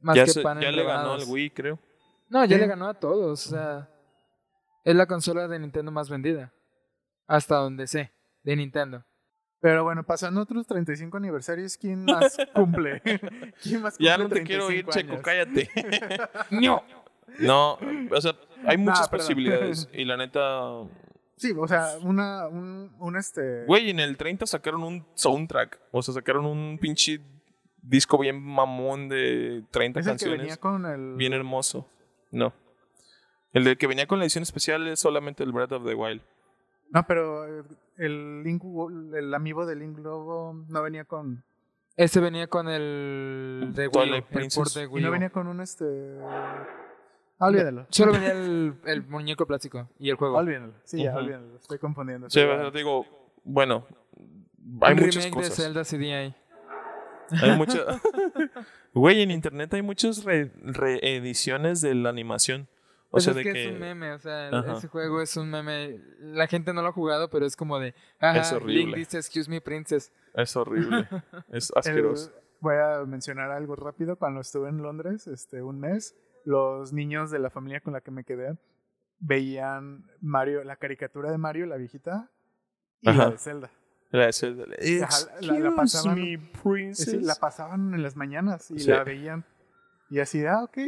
Más ya, que se- pan ya le ganó al Wii, creo. No, ya Sí. le ganó a todos. O sea, es la consola de Nintendo más vendida. Hasta donde sé, de Nintendo. Pero bueno, pasando otros 35 aniversarios, ¿quién más cumple? ¿Quién más cumple Ya no te quiero ir, 35 Checo, cállate. ¡No! No, o sea, hay muchas posibilidades. Y la neta, Sí, o sea, una, un, un este... güey, en el 30 sacaron un soundtrack. O sea, sacaron un pinche disco bien mamón de 30 es el que canciones. venía con el... Bien hermoso. No. El de que venía con la edición especial es solamente el Breath of the Wild. No, pero eh, el Link, el amiibo de Link Lobo no venía con... Ese venía con el de Wii el port de Y no venía con un este... Ah, olvídalo. Solo venía el, el muñeco plástico y el juego. Olvídalo. Sí, ya, Ujú. olvídalo. Estoy confundiendo. Sí, Pero- digo, bueno, hay Un muchas remake cosas. de Zelda CD ahí. Hay muchas. Güey, en internet hay muchas re- reediciones de la animación. O Pues sea, es de que, que. es un meme, o sea, Ajá. ese juego es un meme. La gente no lo ha jugado, pero es como de. Ajá, Es horrible. Link dice, excuse me, princess. Es horrible. es El- asqueroso. voy a mencionar algo rápido. Cuando estuve en Londres, este, un mes, los niños de la familia con la que me quedé veían Mario, la caricatura de Mario, la viejita, y Ajá. la de Zelda. La de Zelda. Ajá, la- la Excuse pasaban- me, Es princess. decir, la pasaban en las mañanas y Sí. la veían. Y así, ah, ok.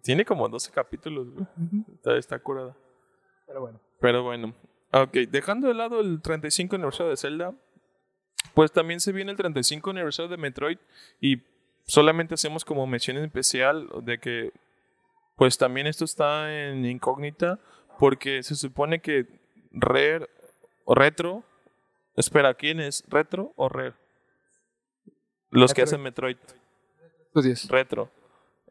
Tiene como 12 capítulos, güey. Está, está curada. Pero bueno. Pero bueno. Ok, dejando de lado el 35 aniversario de Zelda, pues también se viene el 35 aniversario de Metroid y solamente hacemos como mención especial de que pues también esto está en incógnita porque se supone que Rare o Retro, espera, ¿quién es? ¿Retro o Rare? Los que hacen Metroid. Retro.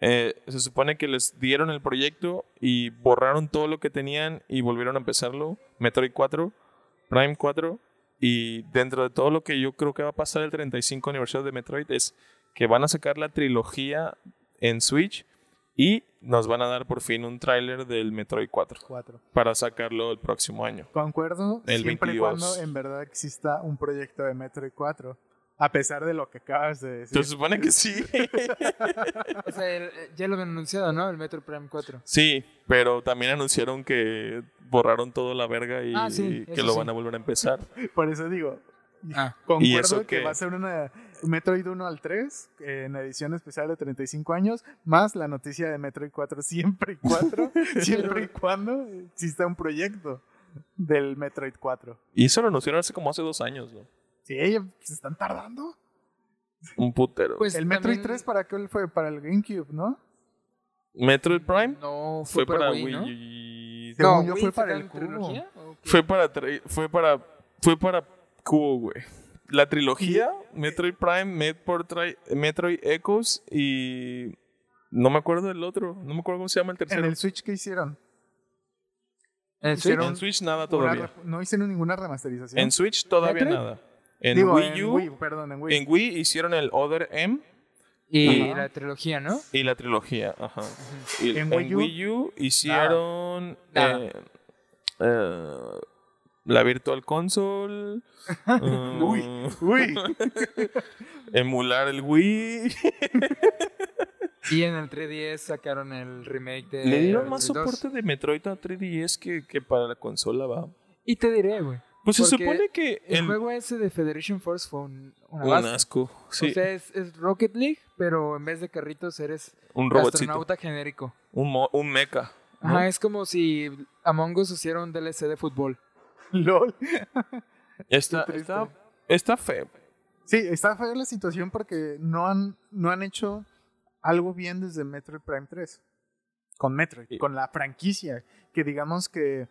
Eh, se supone que les dieron el proyecto y borraron todo lo que tenían y volvieron a empezarlo. Metroid 4, Prime 4. Y dentro de todo lo que yo creo que va a pasar el 35 aniversario de Metroid es que van a sacar la trilogía en Switch y nos van a dar por fin un tráiler del Metroid 4 4. para sacarlo el próximo año. Concuerdo El siempre y 22. cuando en verdad exista un proyecto de Metroid 4. A pesar de lo que acabas de decir. Se supone que sí. O sea, el- ya lo habían anunciado, ¿no? El Metro Prime 4. sí, pero también anunciaron que borraron todo la verga y Ah, sí, que lo sí. van a volver a empezar. Por eso digo, Ah, concuerdo ¿Y eso que qué? va a ser una Metroid 1 al 3 en edición especial de 35 años, más la noticia de Metroid 4 siempre y cuando, siempre y cuando exista un proyecto del Metroid 4. Y eso lo anunciaron hace como hace dos años, ¿no? Sí, se están tardando. Un putero. Pues el Metroid también- 3 para qué fue para el GameCube, ¿no? Metroid Prime No, fue, fue, para, Wii, Wii. ¿no? y- No, yo Wii fue para el cubo. trilogía, ¿o qué? Fue para fue para fue para Cubo, güey. La trilogía, Metroid Prime, Metroid, Metroid Echoes y no me acuerdo del otro, no me acuerdo cómo se llama el En tercero. el Switch que hicieron. ¿En Switch? hicieron- En Switch nada todavía. no hicieron ninguna remasterización. En Switch todavía ¿Metroid? nada. En Digo, Wii en U, Wii, perdón, en Wii. en Wii hicieron el Other M Y Ajá. la trilogía, ¿no? y la trilogía, ajá. Y En en, Wii U, Wii U hicieron Nada. eh, eh, la Virtual Console, eh, Uy. Uy, emular el Wii. Y en el 3DS sacaron el remake de. Le dieron más Metroid 2. soporte de Metroid a 3DS que, que para la consola, va. Y te diré, güey. Pues se supone que El el, juego ese de Federation Force fue un, una un base. asco. Sí, O sea, es, es Rocket League, pero en vez de carritos eres un robotcito. astronauta genérico. Un, mo- un mecha. ¿no? Ajá, es como si Among Us hiciera un DLC de fútbol. lol. Está, está, está feo. Sí, está fea la situación porque no han, no han hecho algo bien desde Metroid Prime 3. Con Metroid, con la franquicia, que digamos que,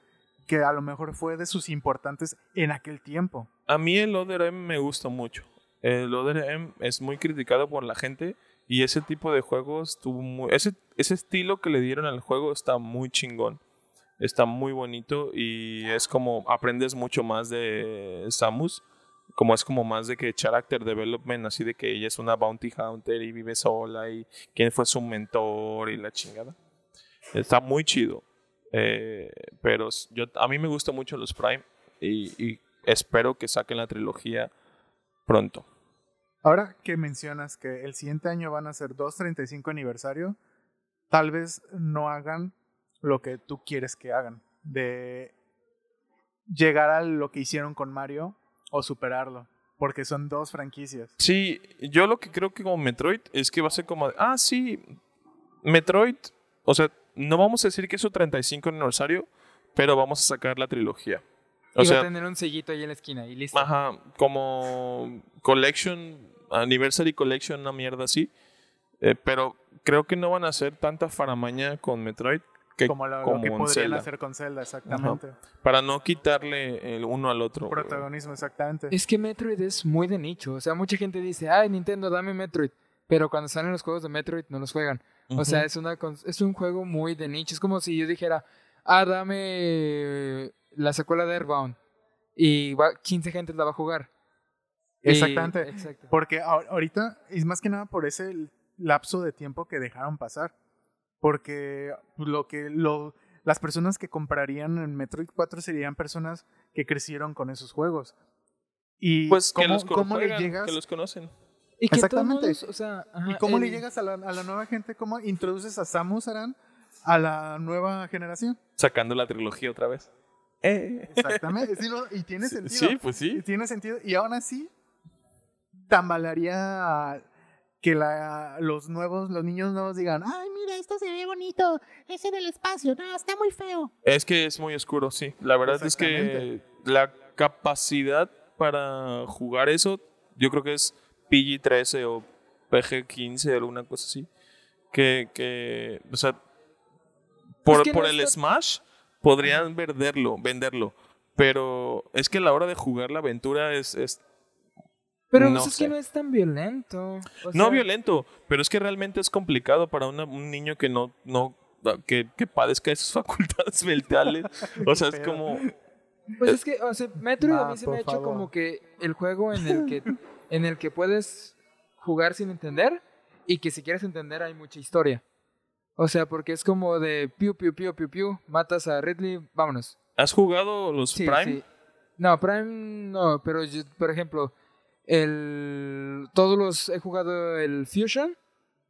que a lo mejor fue de sus importantes en aquel tiempo. A mí el Other M me gusta mucho. El Other M es muy criticado por la gente y ese tipo de juegos ese, ese estilo que le dieron al juego está muy chingón. Está muy bonito y es como aprendes mucho más de Samus. Como es como más de que character development, así de que ella es una bounty hunter y vive sola y quién fue su mentor y la chingada. Está muy chido. Eh, pero yo, a mí me gustan mucho los Prime y, y espero que saquen la trilogía pronto. Ahora que mencionas que el siguiente año van a ser 235 aniversario, tal vez no hagan lo que tú quieres que hagan, de llegar a lo que hicieron con Mario o superarlo, porque son dos franquicias. Sí, yo lo que creo que como Metroid es que va a ser como, ah, sí, Metroid, o sea, no vamos a decir que es su 35 aniversario, pero vamos a sacar la trilogía. O y va a sea, tener un sellito ahí en la esquina y listo. ajá, como Collection, Anniversary Collection, una mierda así. Eh, pero creo que no van a hacer tanta faramaña con Metroid que como lo, lo como que en podrían Zelda. hacer con Zelda, exactamente. Para no quitarle el uno al otro. Protagonismo, exactamente. Es que Metroid es muy de nicho. O sea, mucha gente dice, ay, Nintendo, dame Metroid. Pero cuando salen los juegos de Metroid, no los juegan. O sea, es, una, es un juego muy de nicho. Es como si yo dijera, ah, dame la secuela de Airbound. Y va- 15 gente la va a jugar. Y- Exactamente. exacto. Porque ahor- ahorita es más que nada por ese lapso de tiempo que dejaron pasar. Porque lo que lo, las personas que comprarían en Metroid 4 serían personas que crecieron con esos juegos. Y Pues que cómo, los cómo le llegas que los conocen. Y todos Exactamente. o sea, ajá, y cómo le el- llegas a la, a la nueva gente, cómo introduces a Samus Aran a la nueva generación. Sacando la trilogía otra vez. Eh. Exactamente. Sí, no, y tiene Sí, sentido. sí, pues sí. Y tiene sentido. Y aún así, tambalearía que la, los nuevos, los niños nuevos digan, ah, Ay, mira, esto se ve bonito. Ese del espacio, no, está muy feo. Es que es muy oscuro, sí. La verdad es que la capacidad para jugar eso, yo creo que es PG-13 o PG-15 o alguna cosa así. Que, que o sea, por, que por no el está- Smash podrían venderlo, venderlo. Pero es que a la hora de jugar la aventura es, es Pero No pues, es sé. que no es tan violento. o No sea, violento, pero es que realmente es complicado para una- un niño que no, no que, que padezca de sus facultades mentales. O sea, es como... Pues es que, o sea, Metroid a mí se me ha hecho favor. como que el juego en el que, en el que puedes jugar sin entender y que si quieres entender hay mucha historia. O sea, porque es como de piu, piu, piu, piu, piu, matas a Ridley, vámonos. ¿Has jugado los Sí, Prime? sí. No, Prime no, pero yo- por ejemplo, el todos los he jugado el Fusion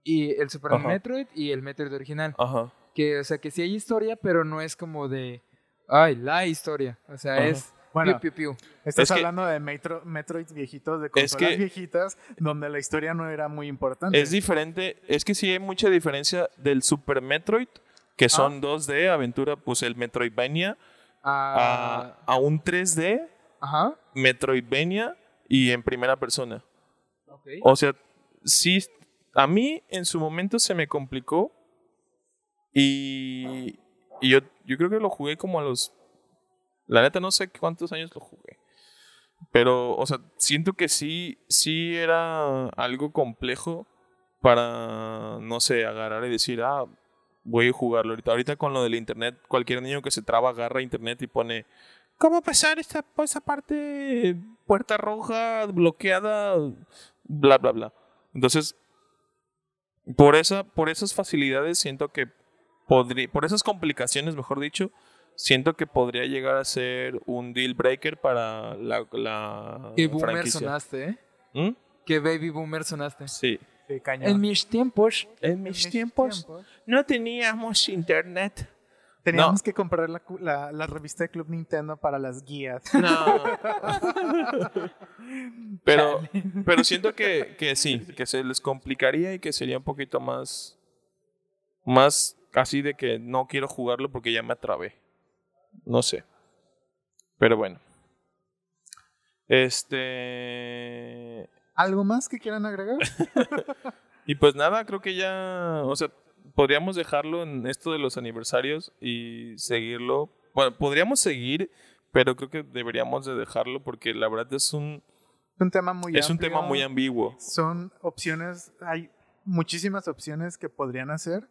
y el Super Ajá. Metroid y el Metroid original. Ajá. Que, o sea, que sí hay historia, pero no es como de, ay, la historia. O sea, Ajá. es Bueno, piu, piu, piu. estás Es que- hablando de Metro, Metroid viejitos, de Es consolas que- viejitas, donde la historia no era muy importante. Es diferente, es que sí hay mucha diferencia del Super Metroid, que son 2D, aventura, pues el Metroidvania, Ah, a, a un 3D, Ajá. Metroidvania y en primera persona. O sea, sí, a mí en su momento se me complicó y, y yo, yo creo que lo jugué como a los... La neta no sé cuántos años lo jugué. Pero, o sea, siento que sí, sí era algo complejo para, no sé, agarrar y decir, ah, voy a jugarlo ahorita. Ahorita con lo del internet, cualquier niño que se traba agarra internet y pone, ¿cómo pasar esta, esa parte puerta roja bloqueada? Bla, bla, bla. Entonces, por, esa, por esas facilidades siento que podría, por esas complicaciones, mejor dicho, siento que podría llegar a ser un deal breaker para la, la Qué boomer franquicia. sonaste, ¿eh? ¿Mm? Qué baby boomer sonaste. Sí. En mis tiempos. En mis tiempos no teníamos internet. Teníamos que comprar la, cu- la- la revista de Club Nintendo para las guías. No. pero, pero siento que, que sí, que se les complicaría y que sería un poquito más. Más así de que no quiero jugarlo porque ya me atrabé. No sé. Pero bueno. Este. ¿Algo más que quieran agregar? Y pues nada, creo que ya. O sea, podríamos dejarlo en esto de los aniversarios y seguirlo. Bueno, podríamos seguir, pero creo que deberíamos de dejarlo porque la verdad es un. Un tema muy Es un tema muy ambiguo. Son opciones, hay muchísimas opciones que podrían hacer.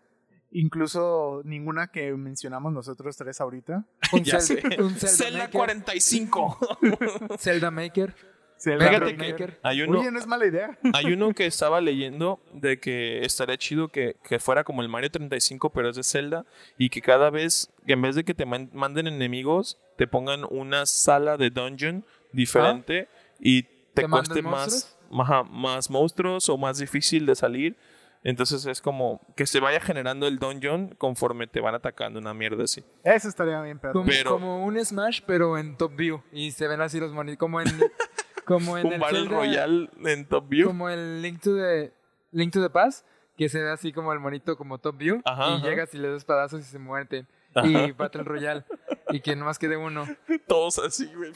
Incluso ninguna que mencionamos nosotros tres ahorita. Un, Ya Zelda, sé. un Zelda, Zelda Maker. 45. Zelda Maker. Zelda Fíjate Maker. que hay uno, Oye, no es mala idea. hay uno que estaba leyendo de que estaría chido que, que fuera como el Mario 35, pero es de Zelda, y que cada vez, que en vez de que te man- manden enemigos, te pongan una sala de dungeon diferente y te, ¿Te mandan cueste más, ajá, más monstruos o más difícil de salir. Entonces es como que se vaya generando el dungeon conforme te van atacando, una mierda así. Eso estaría bien, pero Como, Pero- como un Smash, pero en top view. Y se ven así los monitos. Como en. Como en Un el Battle Royale en Top View. Como el Link to the. Link to the Past. Que se ve así como el monito como top view. Ajá, y ajá. llegas y le das espadazos y se muerten. Ajá. Y Battle Royale. y que nomás quede uno. Todos así, güey.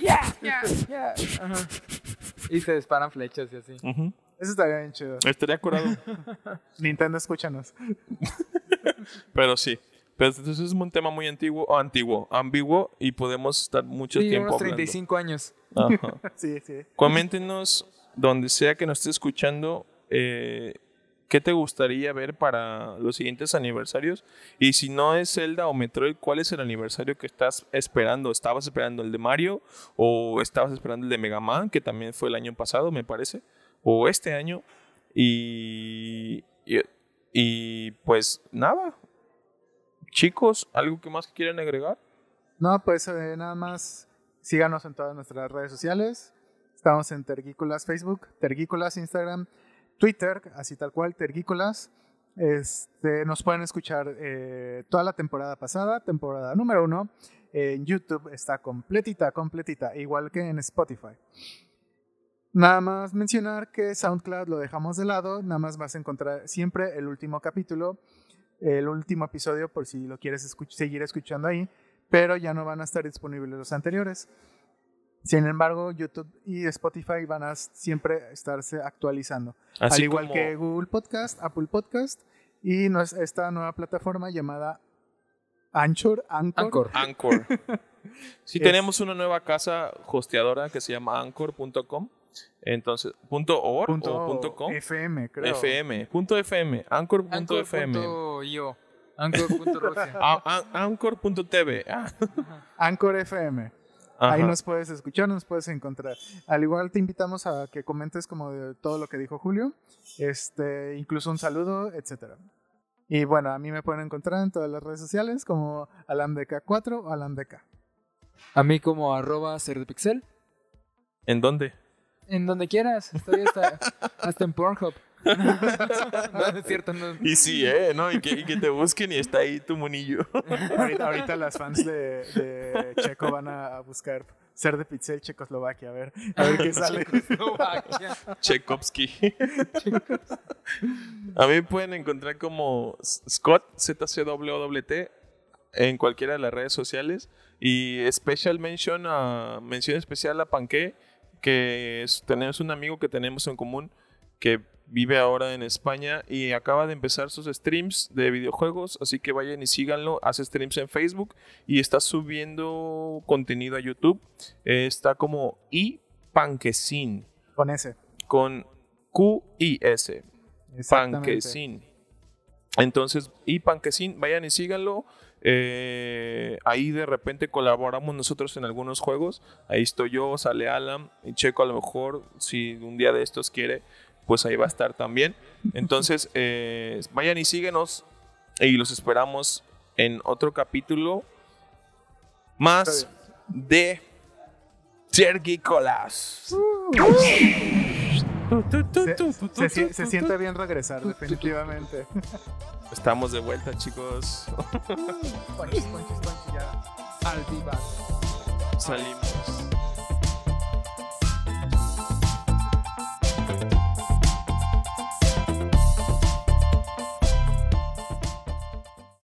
Ya, ya, ya. Ajá. Y se disparan flechas y así. Ujú. Eso estaría bien chido. Estaría curado. Nintendo, escúchanos. Pero sí. Pero entonces es un tema muy antiguo, o antiguo, ambiguo, y podemos estar mucho Sí, tiempo unos hablando. 35 años. Ajá. Sí, sí. Coméntenos, donde sea que nos esté escuchando, eh, qué te gustaría ver para los siguientes aniversarios. Y si no es Zelda o Metroid, ¿cuál es el aniversario que estás esperando? ¿Estabas esperando el de Mario? ¿O estabas esperando el de Mega Man, que también fue el año pasado, me parece? ¿O este año? Y, y, pues nada. Chicos, ¿algo que más que quieran agregar? No, pues eh, nada más síganos en todas nuestras redes sociales. Estamos en Tergícolas Facebook, Tergícolas Instagram, Twitter, así tal cual, Tergícolas. Este, nos pueden escuchar eh, toda la temporada pasada, temporada número uno. En YouTube está completita, completita, igual que en Spotify. Nada más mencionar que SoundCloud lo dejamos de lado, nada más vas a encontrar siempre el último capítulo, el último episodio por si lo quieres escuch- seguir escuchando ahí pero ya no van a estar disponibles los anteriores. Sin embargo, YouTube y Spotify van a siempre estarse actualizando. Así al igual como- que Google Podcast, Apple Podcast y esta nueva plataforma llamada Anchor. Anchor. Anchor. Anchor. Sí, Es- tenemos una nueva casa hosteadora que se llama anchor.com. Entonces, punto .org Punto o punto .com. FM, creo. FM. Punto .fm. Anchor.fm. Anchor.io. Anchor.rusia. Ah, ah, Anchor.tv. Ah. Anchor FM. Ahí nos puedes escuchar, nos puedes encontrar. Al igual te invitamos a que comentes como de todo lo que dijo Julio, este, incluso un saludo, etcétera. Y bueno, a mí me pueden encontrar en todas las redes sociales como alamdeca4 o alamdeca. A mí como arroba cerdepixel. ¿En dónde? En donde quieras. Estoy hasta, hasta en Pornhub. no, no es cierto. No. Y sí, ¿eh? ¿No? Y que, y que te busquen y está ahí tu monillo. Ahorita, ahorita las fans de, de Checo van a buscar ser de Pixel Checoslovaquia, a ver, a ver qué sale. Eslovaquia. Tchaikovsky. A mí me pueden encontrar como Scott, ZCWWT, en cualquiera de las redes sociales. Y special mention, a, mención especial a Panque, que es- tenemos un amigo que tenemos en común que vive ahora en España y acaba de empezar sus streams de videojuegos, así que vayan y síganlo. Hace streams en Facebook y está subiendo contenido a YouTube. Eh, está como iPanquecin Con ese. con Q-I-S. Exactamente. Panquecín. Entonces, y Panquecín, vayan y síganlo. Eh, ahí de repente colaboramos nosotros en algunos juegos. Ahí estoy yo, sale Alan y Checo a lo mejor, si un día de estos quiere, pues ahí va a estar también. Entonces, eh, vayan y síguenos y los esperamos en otro capítulo más de Sergicolas. Se, se si- se siente bien regresar, definitivamente. Estamos de vuelta, chicos. Ponchis, ponchis, ponchis, ya. Al viva. Salimos.